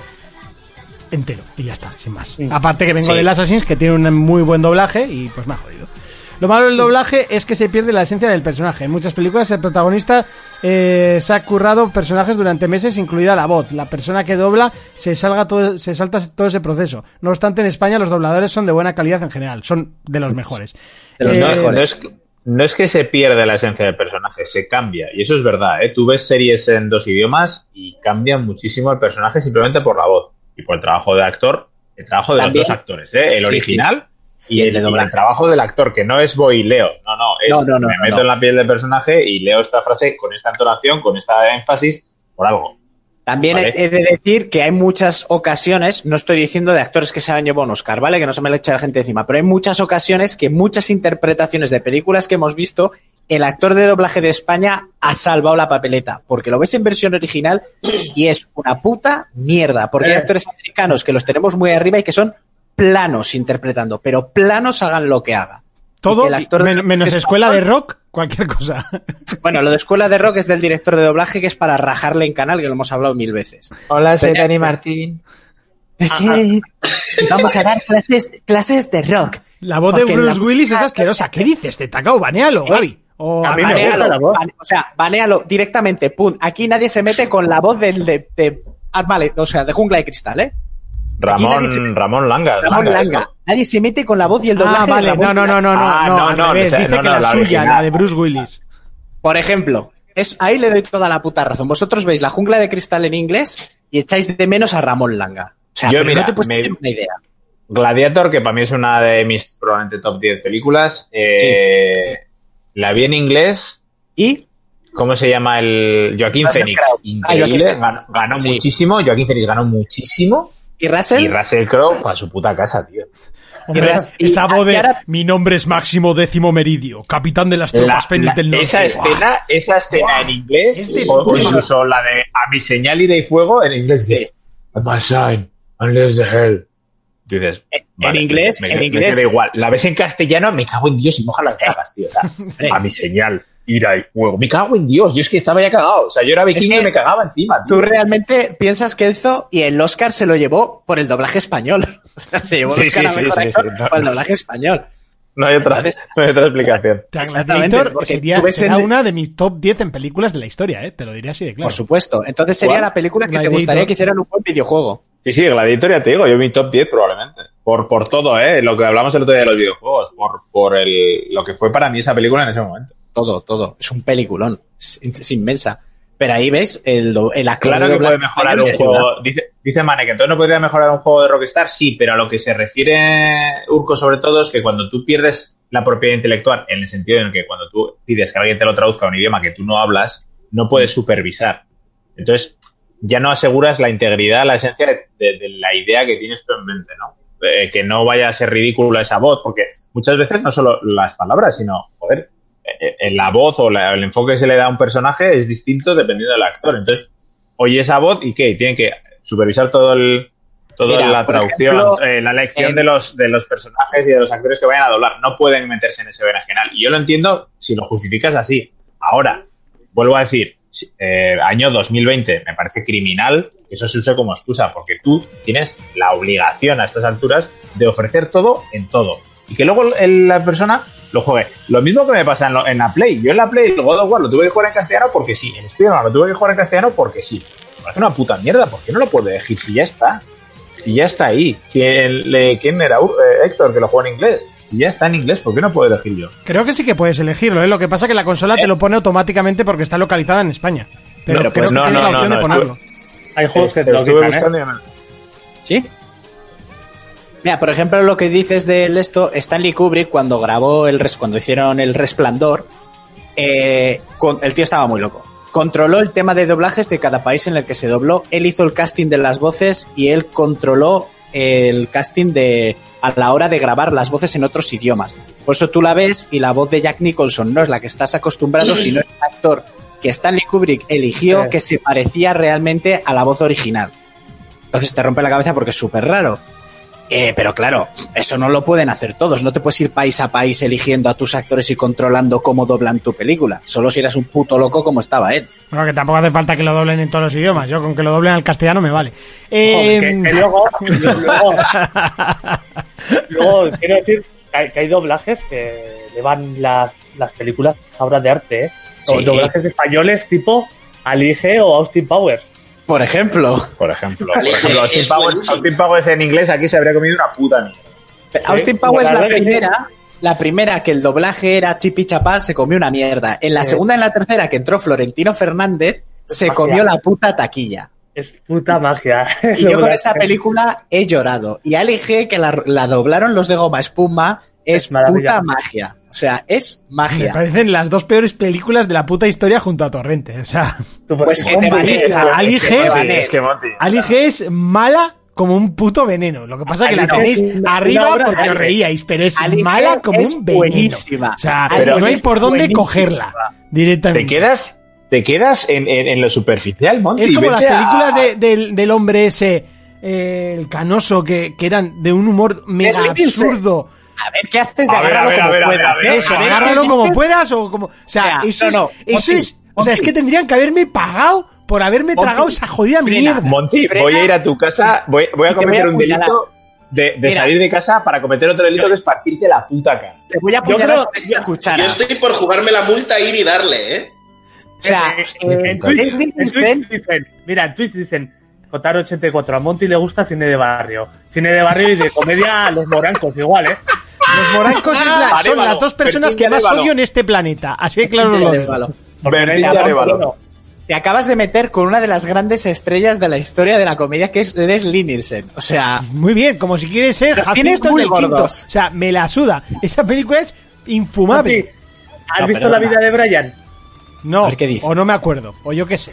entero. Y ya está, sin más. Aparte que vengo Sí. del Assassin's, que tiene un muy buen doblaje y pues me ha jodido. Lo malo del doblaje es que se pierde la esencia del personaje. En muchas películas el protagonista eh, se ha currado personajes durante meses, incluida la voz. La persona que dobla se, salga todo, se salta todo ese proceso. No obstante, en España los dobladores son de buena calidad en general. Son de los mejores. De los Eh, No, mejores. No es, que- se pierda la esencia del personaje, se cambia. Y eso es verdad, ¿eh? Tú ves series en dos idiomas y cambian muchísimo el personaje simplemente por la voz y por el trabajo de actor, el trabajo de También- los dos actores, ¿eh? El Sí, original Y y, el de doblaje. el trabajo del actor, que no es voy y leo. No, no, es No, no, no, me meto en la piel del personaje y leo esta frase con esta entonación, con esta énfasis, por algo. También Vale. he de decir que hay muchas ocasiones, no estoy diciendo de actores que se han llevado un Oscar, ¿vale? Que no se me le eche la gente encima, pero hay muchas ocasiones que muchas interpretaciones de películas que hemos visto, el actor de doblaje de España ha salvado la papeleta, porque lo ves en versión original y es una puta mierda, porque hay Eh. actores americanos que los tenemos muy arriba y que son planos interpretando, pero planos hagan lo que haga. Y Todo, que el actor de men- menos escuela de rock, cualquier cosa. Bueno, lo de escuela de rock es del director de doblaje que es para rajarle en canal, que lo hemos hablado mil veces. Hola, soy Dani Martín. Sí, vamos a dar clases, clases de rock. La voz de Bruce Willis es asquerosa. ¿Qué dices? Te tacao, banealo, Gaby. O A mí me banealo. gusta la voz. bane- o sea, banealo directamente, pum. Aquí nadie se mete con la voz del de, de ah, vale, o sea, de jungla de cristal, ¿eh? Ramón, Ramón Langa. Ramón Langa. Nadie se mete con la voz y el doblaje Ah, de vale. Ramón No, no, no, no, no, Ah, no, no, Dice no, que no, la, la suya, la de Bruce Willis. Por ejemplo, es, ahí le doy toda la puta razón. Vosotros veis la jungla de cristal en inglés y echáis de menos a Ramón Langa. O sea, Yo, pero mira, no te puedes me- una idea. Gladiator, que para mí es una de mis probablemente top 10 películas. eh, La vi en inglés. Y ¿Cómo se llama el Joaquín? Crowe. Ah, Increíble. Joaquín ganó ganó Sí. muchísimo. Joaquín Phoenix ganó muchísimo. ¿Y Russell? Y Russell Crowe a su puta casa, tío. Hombre, ras- y- esa voz de ahora- mi nombre es Máximo Décimo Meridio, capitán de las tropas La- Fénix la- del Norte. esa escena, esa escena en inglés, o, incluso la de a mi señal iré y fuego en inglés de "At my sign, unless the hell. Dices, En- en inglés, me, en me inglés. queda igual. La ves en castellano, me cago en Dios y moja las bragas, tío. O sea, a mi señal, ira y fuego. Me cago en Dios. Yo es que estaba ya cagado. O sea, yo era vikingo que y me cagaba encima, tío. Tú realmente piensas que Enzo y el Oscar se lo llevó por el doblaje español. O sea, se llevó el Sí, Oscar sí, a sí, mejor sí, actor sí, no, por el doblaje español. No hay otra, Entonces- no hay otra explicación. Te Exactamente, Gladiator porque sería, será en- una de mis top 10 en películas de la historia, ¿eh? Te lo diré así de claro. Por supuesto. Entonces sería ¿Cuál? la película que te gustaría que hicieran un buen videojuego. Sí, sí, Gladiator ya te digo, yo mi top 10 probablemente. Por, por todo, ¿eh? Lo que hablamos el otro día de los videojuegos. Por, por el, lo que fue para mí esa película en ese momento. Todo, todo. Es un peliculón. Es, es inmensa. Pero ahí ves el, el actor Claro que puede mejorar un juego. Dice, dice Mane que entonces no podría mejorar un juego de Rockstar, sí, pero a lo que se refiere Urco sobre todo es que cuando tú pierdes la propiedad intelectual, en el sentido en que cuando tú pides que alguien te lo traduzca a un idioma que tú no hablas, no puedes supervisar. Entonces, ya no aseguras la integridad, la esencia de, de- de la idea que tienes tú en mente, ¿no? Eh, que no vaya a ser ridículo esa voz, porque muchas veces no solo las palabras, sino, joder, la voz o la- el enfoque que se le da a un personaje es distinto dependiendo del actor. Entonces, oye esa voz y qué, tienen que supervisar todo el toda Mira, la traducción, ejemplo, eh, la elección en- de los de los personajes y de los actores que vayan a doblar. No pueden meterse en ese berenjenal. Y yo lo entiendo si lo justificas así. Ahora, vuelvo a decir, eh, año 2020, me parece criminal que eso se use como excusa, porque tú tienes la obligación a estas alturas de ofrecer todo en todo. Y que luego el- la persona lo juegue. Lo mismo que me pasa en, lo- en la Play. Yo en la Play el God of War lo tuve que jugar en castellano porque sí. En Spider-Man lo tuve que jugar en castellano porque sí. Me parece una puta mierda. ¿Por qué no lo puedo elegir si ya está? Si ya está ahí. Si el, eh, ¿Quién era? Uh, eh, Héctor, que lo juega en inglés. Si ya está en inglés, ¿por qué no puedo elegir yo? Creo que sí que puedes elegirlo, ¿eh? Lo que pasa es que la consola te lo pone automáticamente porque está localizada en España. Pero, Pero, creo pues, que no, tienes no, la opción no, de ponerlo. Hay juegos que te Lo estuve ¿eh? buscando y no- ¿Sí? Mira, por ejemplo, lo que dices de esto, Stanley Kubrick cuando grabó el res- cuando hicieron el Resplandor, eh, con- el tío estaba muy loco. Controló el tema de doblajes de cada país en el que se dobló. Él hizo el casting de las voces y él controló el casting de a la hora de grabar las voces en otros idiomas. Por eso tú la ves y la voz de Jack Nicholson no es la que estás acostumbrado, sino es un actor que Stanley Kubrick eligió Sí. que se parecía realmente a la voz original. Entonces te rompe la cabeza porque es súper raro. Eh, pero claro, eso no lo pueden hacer todos. No te puedes ir país a país eligiendo a tus actores y controlando cómo doblan tu película. Solo si eres un puto loco como estaba él. Bueno, que tampoco hace falta que lo doblen en todos los idiomas. Yo con que lo doblen al castellano me vale. Joder, Eh, que, que luego, luego, luego quiero decir que hay, que hay doblajes que llevan las, las películas a obras de arte, ¿eh? O Sí. doblajes españoles tipo Alige o Austin Powers. Por ejemplo, Por ejemplo. Por Austin Powers, buenísimo. Austin Powers en inglés aquí se habría comido una puta mierda. Austin Powers, la sí. primera, la primera que el doblaje era chipi chapá, se comió una mierda. En la Sí. segunda y en la tercera que entró Florentino Fernández, se magia. comió la puta taquilla. Es puta magia. Y yo con esa película he llorado. Y Alige, que la, la doblaron los de Goma Espuma, es, puta magia. O sea, es me magia. parecen las dos peores películas de la puta historia junto a Torrente. O sea, Pues que te. Ali Es que G. Es mala como un puto veneno. Lo que pasa es que la tenéis arriba porque os reíais, pero es mala como es un veneno. buenísima. O sea, no hay por dónde buenísima. cogerla directamente. Te quedas, te quedas en, en, en lo superficial, Monty. Es como las películas de- del, del hombre ese, eh, el canoso, que, que eran de un humor mega absurdo. A ver, ¿qué haces de A ver, agarrarlo a ver, como a ver, a puedas? a eh? Eso, A agárralo ¿qué como puedas o como... O sea, eso, no, es, no, eso es... O sea, es que tendrían que haberme pagado por haberme Monty, tragado esa jodida frena. mierda. Monty, Frena. voy a ir a tu casa, voy, voy a voy cometer a un delito de, salir de casa para cometer otro delito que es partirte la puta cara. Te voy a Yo apuñalar cuchara. Yo estoy por jugarme la multa, ir y darle, ¿eh? O sea, En eh, Twitch, Leslie en Twitch dicen, mira, en Twitch dicen, Jotaro84, a Monty le gusta cine de barrio. Cine de barrio y de comedia los morancos igual, ¿eh? Los morancos es la- son las dos personas que más odio en este planeta. Así que claro lo digo. Bueno. te acabas de meter con una de las grandes estrellas de la historia de la comedia, que es Leslie Nielsen. O sea, Muy bien, como si quieres ser tienes del Quinto. O sea, me la suda. Esa película es infumable. ¿Has No, visto la vida de Brian? No, qué dice. o no me acuerdo, o yo qué sé.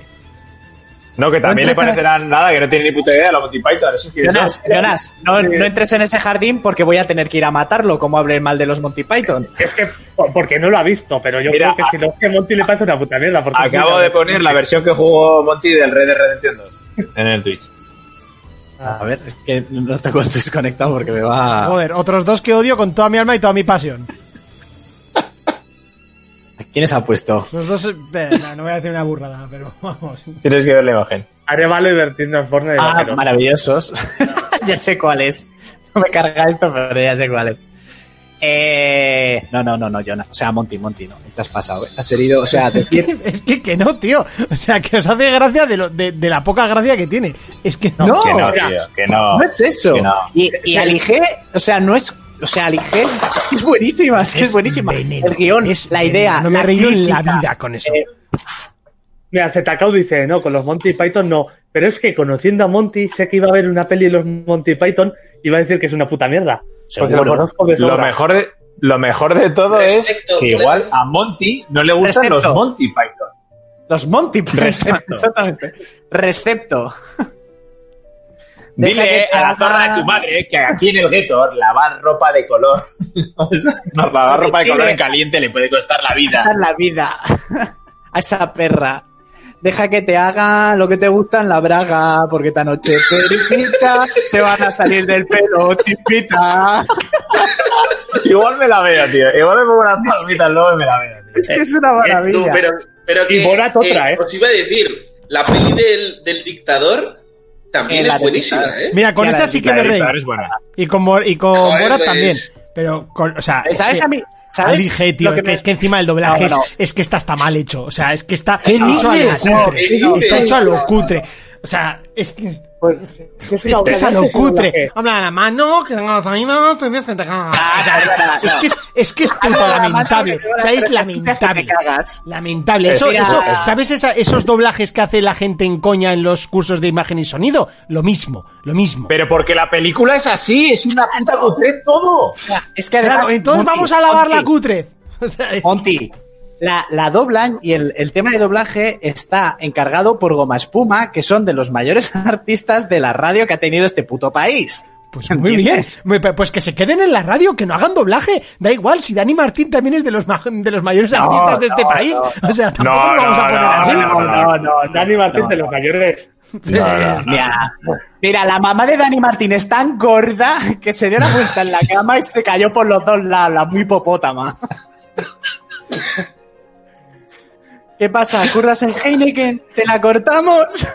No, que también No le parecerán nada, que no tiene ni puta idea de la Monty Python. Eso Jonas, Jonas, no, no entres en ese jardín porque voy a tener que ir a matarlo, como hable mal de los Monty Python. Es que, por- porque no lo ha visto, pero yo Mira, creo que si no, es que Monty le parece una puta mierda. Porque Acabo de poner la versión que jugó Monty del Red Dead Redemption 2 en el Twitch. A ver, es que no tengo el Twitch conectado porque me va... Joder, otros dos que odio con toda mi alma y toda mi pasión. ¿Quiénes ha puesto? Los dos, eh, no, no voy a decir una burrada, pero vamos. Tienes que ver la imagen. Arevalo y Bertín Osborne de Ah, vaqueros. maravillosos. ya sé cuál es. No me carga esto, pero ya sé cuál es. Eh, no, no, no, no, Jonas. O sea, Monty, Monty, no. Te has pasado, ¿eh? Has herido, o sea, decir... Es que, que no, tío. O sea, que os hace gracia de, lo, de, de la poca gracia que tiene. Es que no. No, que no, tío, que no. No es eso. Que no. Y, y Alige, o sea, no es. O sea, Alige es que es buenísima, es que es, buenísima. veneno, el guion, es la veneno. idea. No me he la reído en la vida con eso. Eh, Mira, Zetacao dice, no, con los Monty Python no. Pero es que conociendo a Monty, sé que iba a ver una peli de los Monty Python y iba a decir que es una puta mierda. Porque lo conozco de Lo sobra. mejor de, lo mejor de todo Respecto, es que igual a Monty no le gustan Respecto. los Monty Python. los Monty Python, exactamente. Recepto. Dile te a la zorra de tu madre que aquí en el gueto lavar ropa de color. no, lavar ropa de color en caliente le puede costar la vida. La vida a esa perra. Deja que te haga lo que te gusta en la braga, porque esta noche te van a salir del pelo, chispita. Igual me la veo, tío. Igual me pongo unas palomitas luego y me la veo, tío. Es que es una Tú, maravilla. pero, pero Y que, Borat otra, ¿eh? Os iba a decir, la peli del, del dictador también es buenísima. ¿eh? Mira, con esa sí que me reí. Es. Y con, y con Joder, Borat también. Pero, con, o sea, es ¿Sabes que- a mí? ¿Sabes? Dije, tío, lo que que me- es que encima el doblaje No, no. Es, es que está, está mal hecho. O sea, es que está ¿Qué hecho a lo cutre. Está hecho a lo cutre. O sea, es que. Pues, es Es que es a lo cutre. Habla de la mano, que tenga los tienes que te sea, es que es, es que es puto lamentable. O sea, es lamentable. Lamentable. Eso, Mira. eso, ¿sabes esa- esos doblajes que hace la gente en coña en los cursos de imagen y sonido? Lo mismo, lo mismo. Pero porque la película es así, es una puta cutre todo. Es que además. Claro, entonces Monty, vamos a lavar la cutrez. O sea, es- Monty, la, la doblan y el, el tema de doblaje está encargado por Goma Espuma, que son de los mayores artistas de la radio que ha tenido este puto país. Pues muy bien. Pues que se queden en la radio, que no hagan doblaje. Da igual, si Dani Martín también es de los, ma- de los mayores artistas de este no, país. O sea, tampoco No, lo vamos a no, poner no, así. No, no, no, Dani Martín de los mayores. Mira, mira, la mamá de Dani Martín es tan gorda que se dio una vuelta en la cama y se cayó por los dos lados, la muy hipopótama. ¿Qué pasa? ¿Curras en Heineken? ¿Te la cortamos?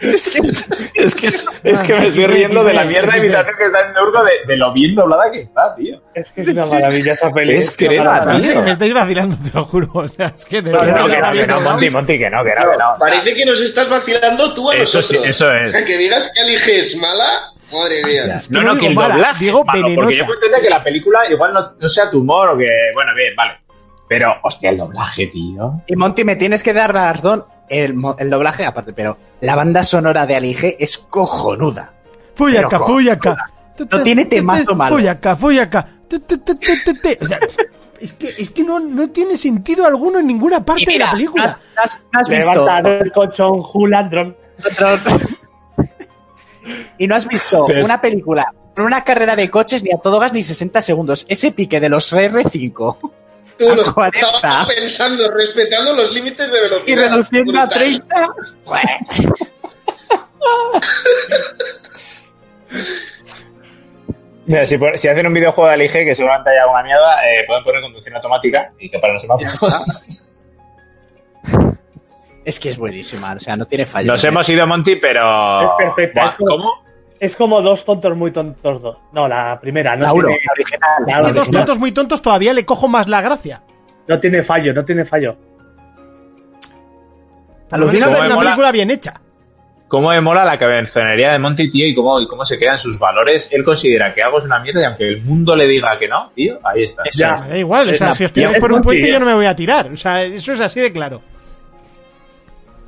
es que Es que, es, es que me estoy riendo de la mierda de imitación que está en Urgo de, de lo bien doblada que está, tío. Es que es una maravilla esa peli. Es crema, tío. que me estáis vacilando, te lo juro. O sea, es que de No, verdad no, que que no, que no. Monty, Monty, que no, que no, que no. Parece que nos estás vacilando tú a Eso sí, nosotros. eso es. O sea, que digas que Alige es mala, madre mía. No, no no, que el mala, doblaje digo malo, porque yo puedo entender que la película igual no, no sea tu humor o que, bueno, bien, vale. Pero, hostia, el doblaje, tío. Y Monty, me tienes que dar la razón. El, doblaje, aparte, pero la banda sonora de Alige es cojonuda. Fuyaca, fuyaca. No tiene temazo malo. Fuyaca, fuyaca. O sea, es que, es que no, no tiene sentido alguno en ninguna parte de la película. ¿has, has- has visto? El colchón, Julandron. y no has visto una película con una carrera de coches ni a todo gas ni 60 segundos. Ese pique de los R5 Tú A lo 40. estabas pensando, respetando los límites de velocidad. y reduciendo a Brutal. 30. Mira, si, por- si hacen un videojuego de Alige que seguramente haya alguna mierda, eh, pueden poner conducción automática y que para los semáforos. Es que es buenísima, o sea, no tiene fallo. Nos hemos ido, Monty, pero. Es perfecta, Buah, es como- ¿Cómo? Es como dos tontos muy tontos dos. No, la primera. No, La uno, tiene, la original. la Es que dos original. tontos muy tontos todavía le cojo más la gracia. no tiene fallo, no tiene fallo. Alucina es una mola. película bien hecha. ¿Cómo me mola la cabezonería de Monty, tío? Y cómo, y cómo se quedan sus valores. Él considera que algo es una mierda y aunque el mundo le diga que no, tío, ahí está. Eso Ya. es. Me da igual, o sea, si os tiráis es por un puente yo no me voy a tirar. O sea, eso es así de claro.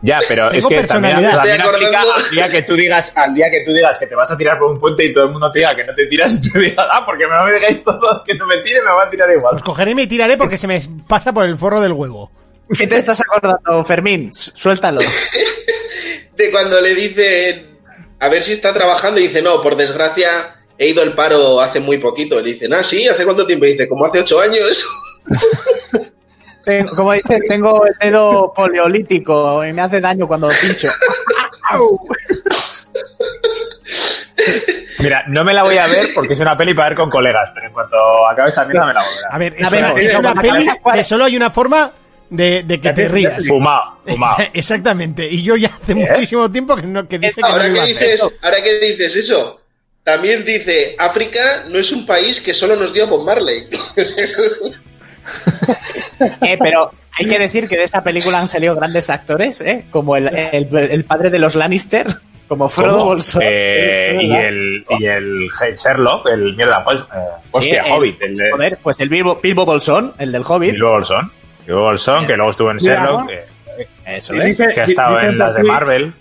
Ya, pero Tengo es que también, personalidad. también aplica al día que tú digas, al día que tú digas que te vas a tirar por un puente y todo el mundo te diga que no te tiras y tú digas, ah, porque me digáis todos que no me tire, me voy a tirar igual. Os cogeré y me tiraré porque se me pasa por el forro del huevo. ¿Qué te estás acordando, Fermín? Suéltalo. De cuando le dice, a ver si está trabajando, y dice, no, por desgracia, he ido al paro hace muy poquito. Le dicen, ah, sí, ¿hace cuánto tiempo? Y dice, como hace ocho años. Tengo- como dice, tengo el dedo poliolítico y me hace daño cuando pincho. Mira, no me la voy a ver porque es una peli para ver con colegas, pero en cuanto acabe esta mierda me la voy a ver. A ver, A es, ver, una, no, es peli que solo hay una forma de, de que te rías. Fumado, fumado. Exa- Exactamente. Y yo ya hace muchísimo tiempo que, no, que dice que no Ahora que a hacer. dices, ahora que dices eso, también dice, África no es un país que solo nos dio Bob Marley. Eh, pero hay que decir que de esa película han salido grandes actores, ¿eh? Como el, el- el padre de los Lannister, como Frodo. Bolsón. Eh, y el, y el Sherlock, el mierda, pues, eh, hostia, Sí, el- Hobbit, el de Joder, pues el Bilbo, Bilbo Bolsón, el del Hobbit. Bilbo Bolsón. Bilbo Bolsón, que luego estuvo en Sherlock, eh, Eso es. dice- que ha estado en las de Twitch- Marvel.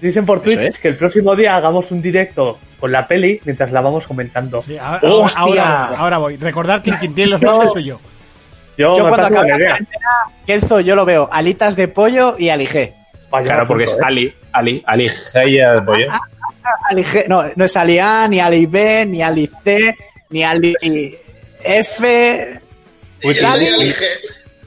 Dicen por Twitch es. que el próximo día hagamos un directo con la peli mientras la vamos comentando. Sí, ahora, ¡Hostia! ahora, ahora voy. Recordad que quien tiene los nombres soy yo. Yo, cuando buena la Kelzo, yo lo veo alitas de pollo y alige. Vaya, Claro, me porque es ¿eh? Ali, Ali, Ali de pollo. Alige, no, no es Ali A, ni Ali B, ni Ali C, ni Ali F. Y Ali- dije,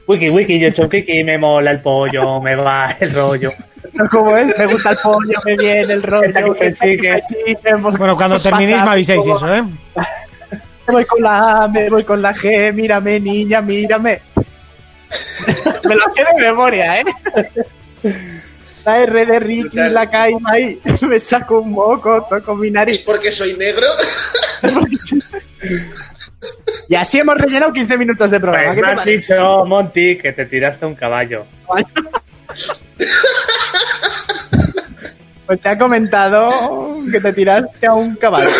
Wiki, wiki, yo Kiki, me mola el pollo, me va el rollo. No como es, me gusta el pollo, me viene el rollo. Chicken, Bueno, cuando pasa, terminéis me avisáis eso, ¿eh? Me voy con la A, me voy con la G, mírame, niña, mírame. me lo sé de memoria, ¿eh? La R de Ricky, la K y ahí. Me saco un moco, toco mi ¿es nariz. porque soy negro? Y así hemos rellenado 15 minutos de programa. Pues ¿Qué me te has parece? dicho, Monty, que te tiraste un caballo. Pues te ha comentado que te tiraste a un caballo.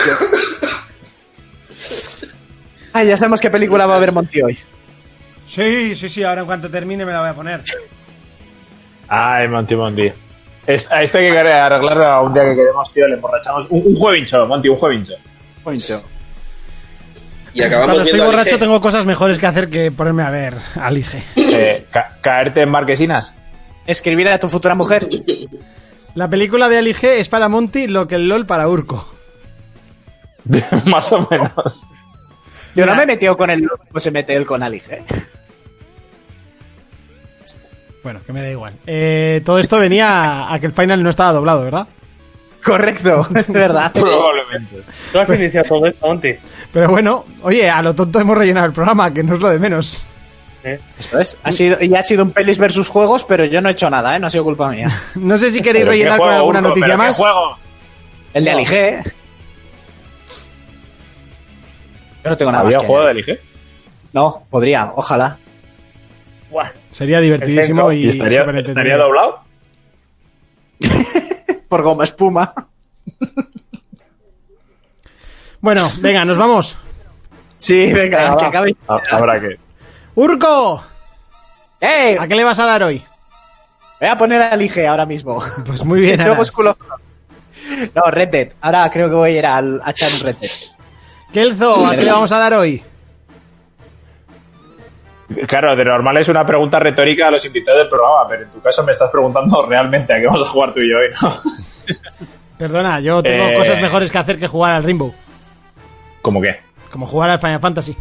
Ay, ya sabemos qué película va a ver Monty hoy. Sí, sí, sí, ahora en cuanto termine me la voy a poner. Ay, Monty, Monty. Es- A esto hay que arreglarlo a un día que queremos, tío. Le emborrachamos. Un, un juevincho, Monty, un. Y acabamos Cuando estoy borracho tengo cosas mejores que hacer que ponerme a ver Alige. Eh, ca- caerte en marquesinas. Escribir a tu futura mujer. La película de Alige es para Monty lo que el LOL para Urco. Más o menos. Yo no me he metido con él, pues se mete él con Alige. ¿eh? Bueno, que me da igual. Eh, todo esto venía a que el final no estaba doblado, ¿verdad? Correcto, es verdad. Probablemente. Tú has iniciado todo esto, Monty. Pero bueno, oye, a lo tonto hemos rellenado el programa, que no es lo de menos. ¿eh? Eso es. Ha sido, y ha sido un pelis versus juegos, pero yo no he hecho nada, ¿eh? No ha sido culpa mía. No sé si queréis rellenar con juego, alguna Urco, noticia pero qué más. juego. El de Alige. Yo no tengo nada ¿Había más juego de. Lige? No, podría, ojalá. Buah. Sería divertidísimo y, ¿Y estaría, doblado? Por goma espuma. Bueno, venga, nos vamos. Sí, venga, que acabéis. Habrá que. ¡Urco! ¡Eh! ¿A qué le vas a dar hoy? Voy a poner Alige ahora mismo. Pues muy bien. No, Red Dead. Ahora creo que voy a ir al- a echar un Red Dead. Kelzo, ¿a qué le vamos a dar hoy? Claro, de normal es una pregunta retórica a los invitados del programa, pero en tu caso me estás preguntando realmente a qué vamos a jugar tú y yo hoy, ¿no? Perdona, yo tengo Eh. cosas mejores que hacer que jugar al Rainbow. ¿Cómo qué? Como jugar al Final Fantasy.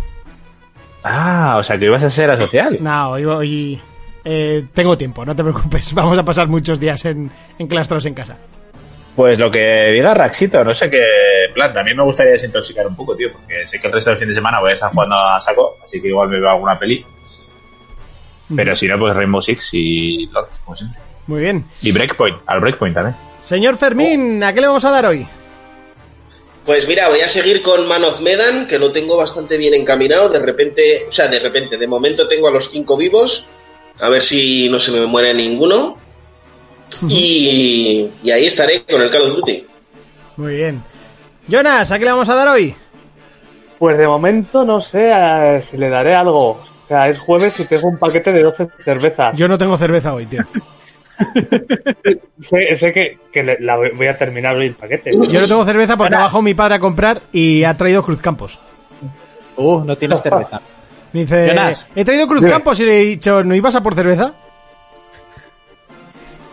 Ah, o sea que ibas a ser asocial. No, hoy, hoy, eh, tengo tiempo, no te preocupes. Vamos a pasar muchos días en, enclastrados en casa. Pues lo que diga Raxito, no sé qué plan. También me gustaría desintoxicar un poco, tío, porque sé que el resto del fin de semana voy a estar jugando a saco, así que igual me veo alguna peli. Pero si no, pues Rainbow Six y LOL, como siempre. Muy bien. Y Breakpoint, al Breakpoint también. Señor Fermín, ¿a qué le vamos a dar hoy? Pues mira, voy a seguir con Man of Medan, que lo tengo bastante bien encaminado. De repente, o sea, de repente, de momento tengo a los cinco vivos. A ver si no se me muere ninguno. Y, y ahí estaré con el Call of Duty. Muy bien. Jonas, ¿a qué le vamos a dar hoy? Pues de momento no sé si le daré algo. O sea, es jueves y tengo un paquete de 12 cervezas. Yo no tengo cerveza hoy, tío. Sé, sé que, que le- la voy a terminar hoy el paquete. Yo no tengo cerveza porque ha bajado mi padre a comprar y ha traído Cruz Campos. Uh, no tienes cerveza. Me dice, Jonas. he traído Cruz Dime. Campos y le he dicho, ¿no ibas a por cerveza?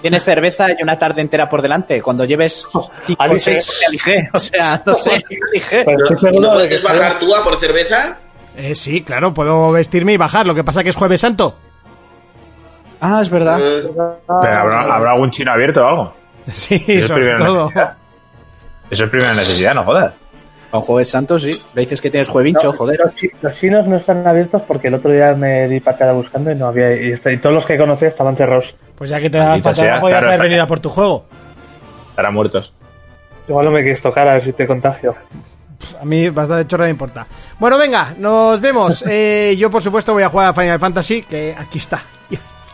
Tienes cerveza y una tarde entera por delante. Cuando lleves 5 o Alige. 6 porque Alige. O sea, no sé, Alige. Pero estoy ¿Y seguro no puedes bajar tú a por cerveza? Eh, sí, claro, puedo vestirme y bajar. Lo que pasa que es Jueves Santo. Ah, es verdad. Eh, Pero ¿habrá, habrá algún chino abierto o algo? Sí, es sobre primera todo. necesidad. Eso es primera necesidad, no jodas. Con Jueves Santo, sí. Le dices que tienes juevincho, joder. Los, chi- los chinos no están abiertos porque el otro día me di patada buscando y no había. Y, este- y todos los que conocía estaban cerrados. Pues ya que te Maldita patada, podías claro, haber venido a por tu juego. Estarán muertos. Igual no me quieres tocar a ver si te contagio. A mí bastante chorra me importa. Bueno, venga, nos vemos. Eh, yo, por supuesto, voy a jugar a Final Fantasy, que aquí está.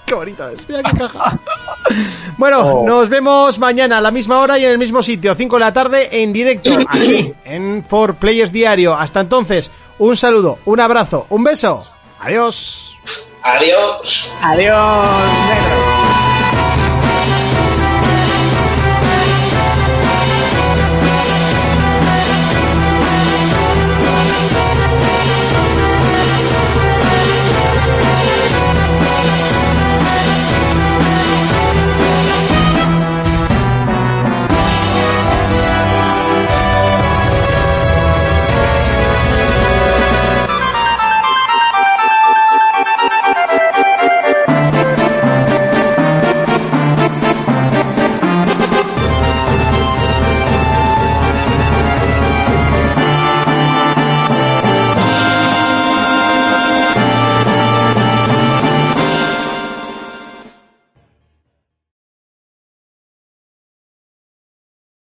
Qué bonito es, mira qué caja. Bueno, Oh. nos vemos mañana a la misma hora y en el mismo sitio, 5 de la tarde, en directo, aquí, en 4Players Diario. Hasta entonces, un saludo, un abrazo, un beso. Adiós. Adiós. Adiós, negro.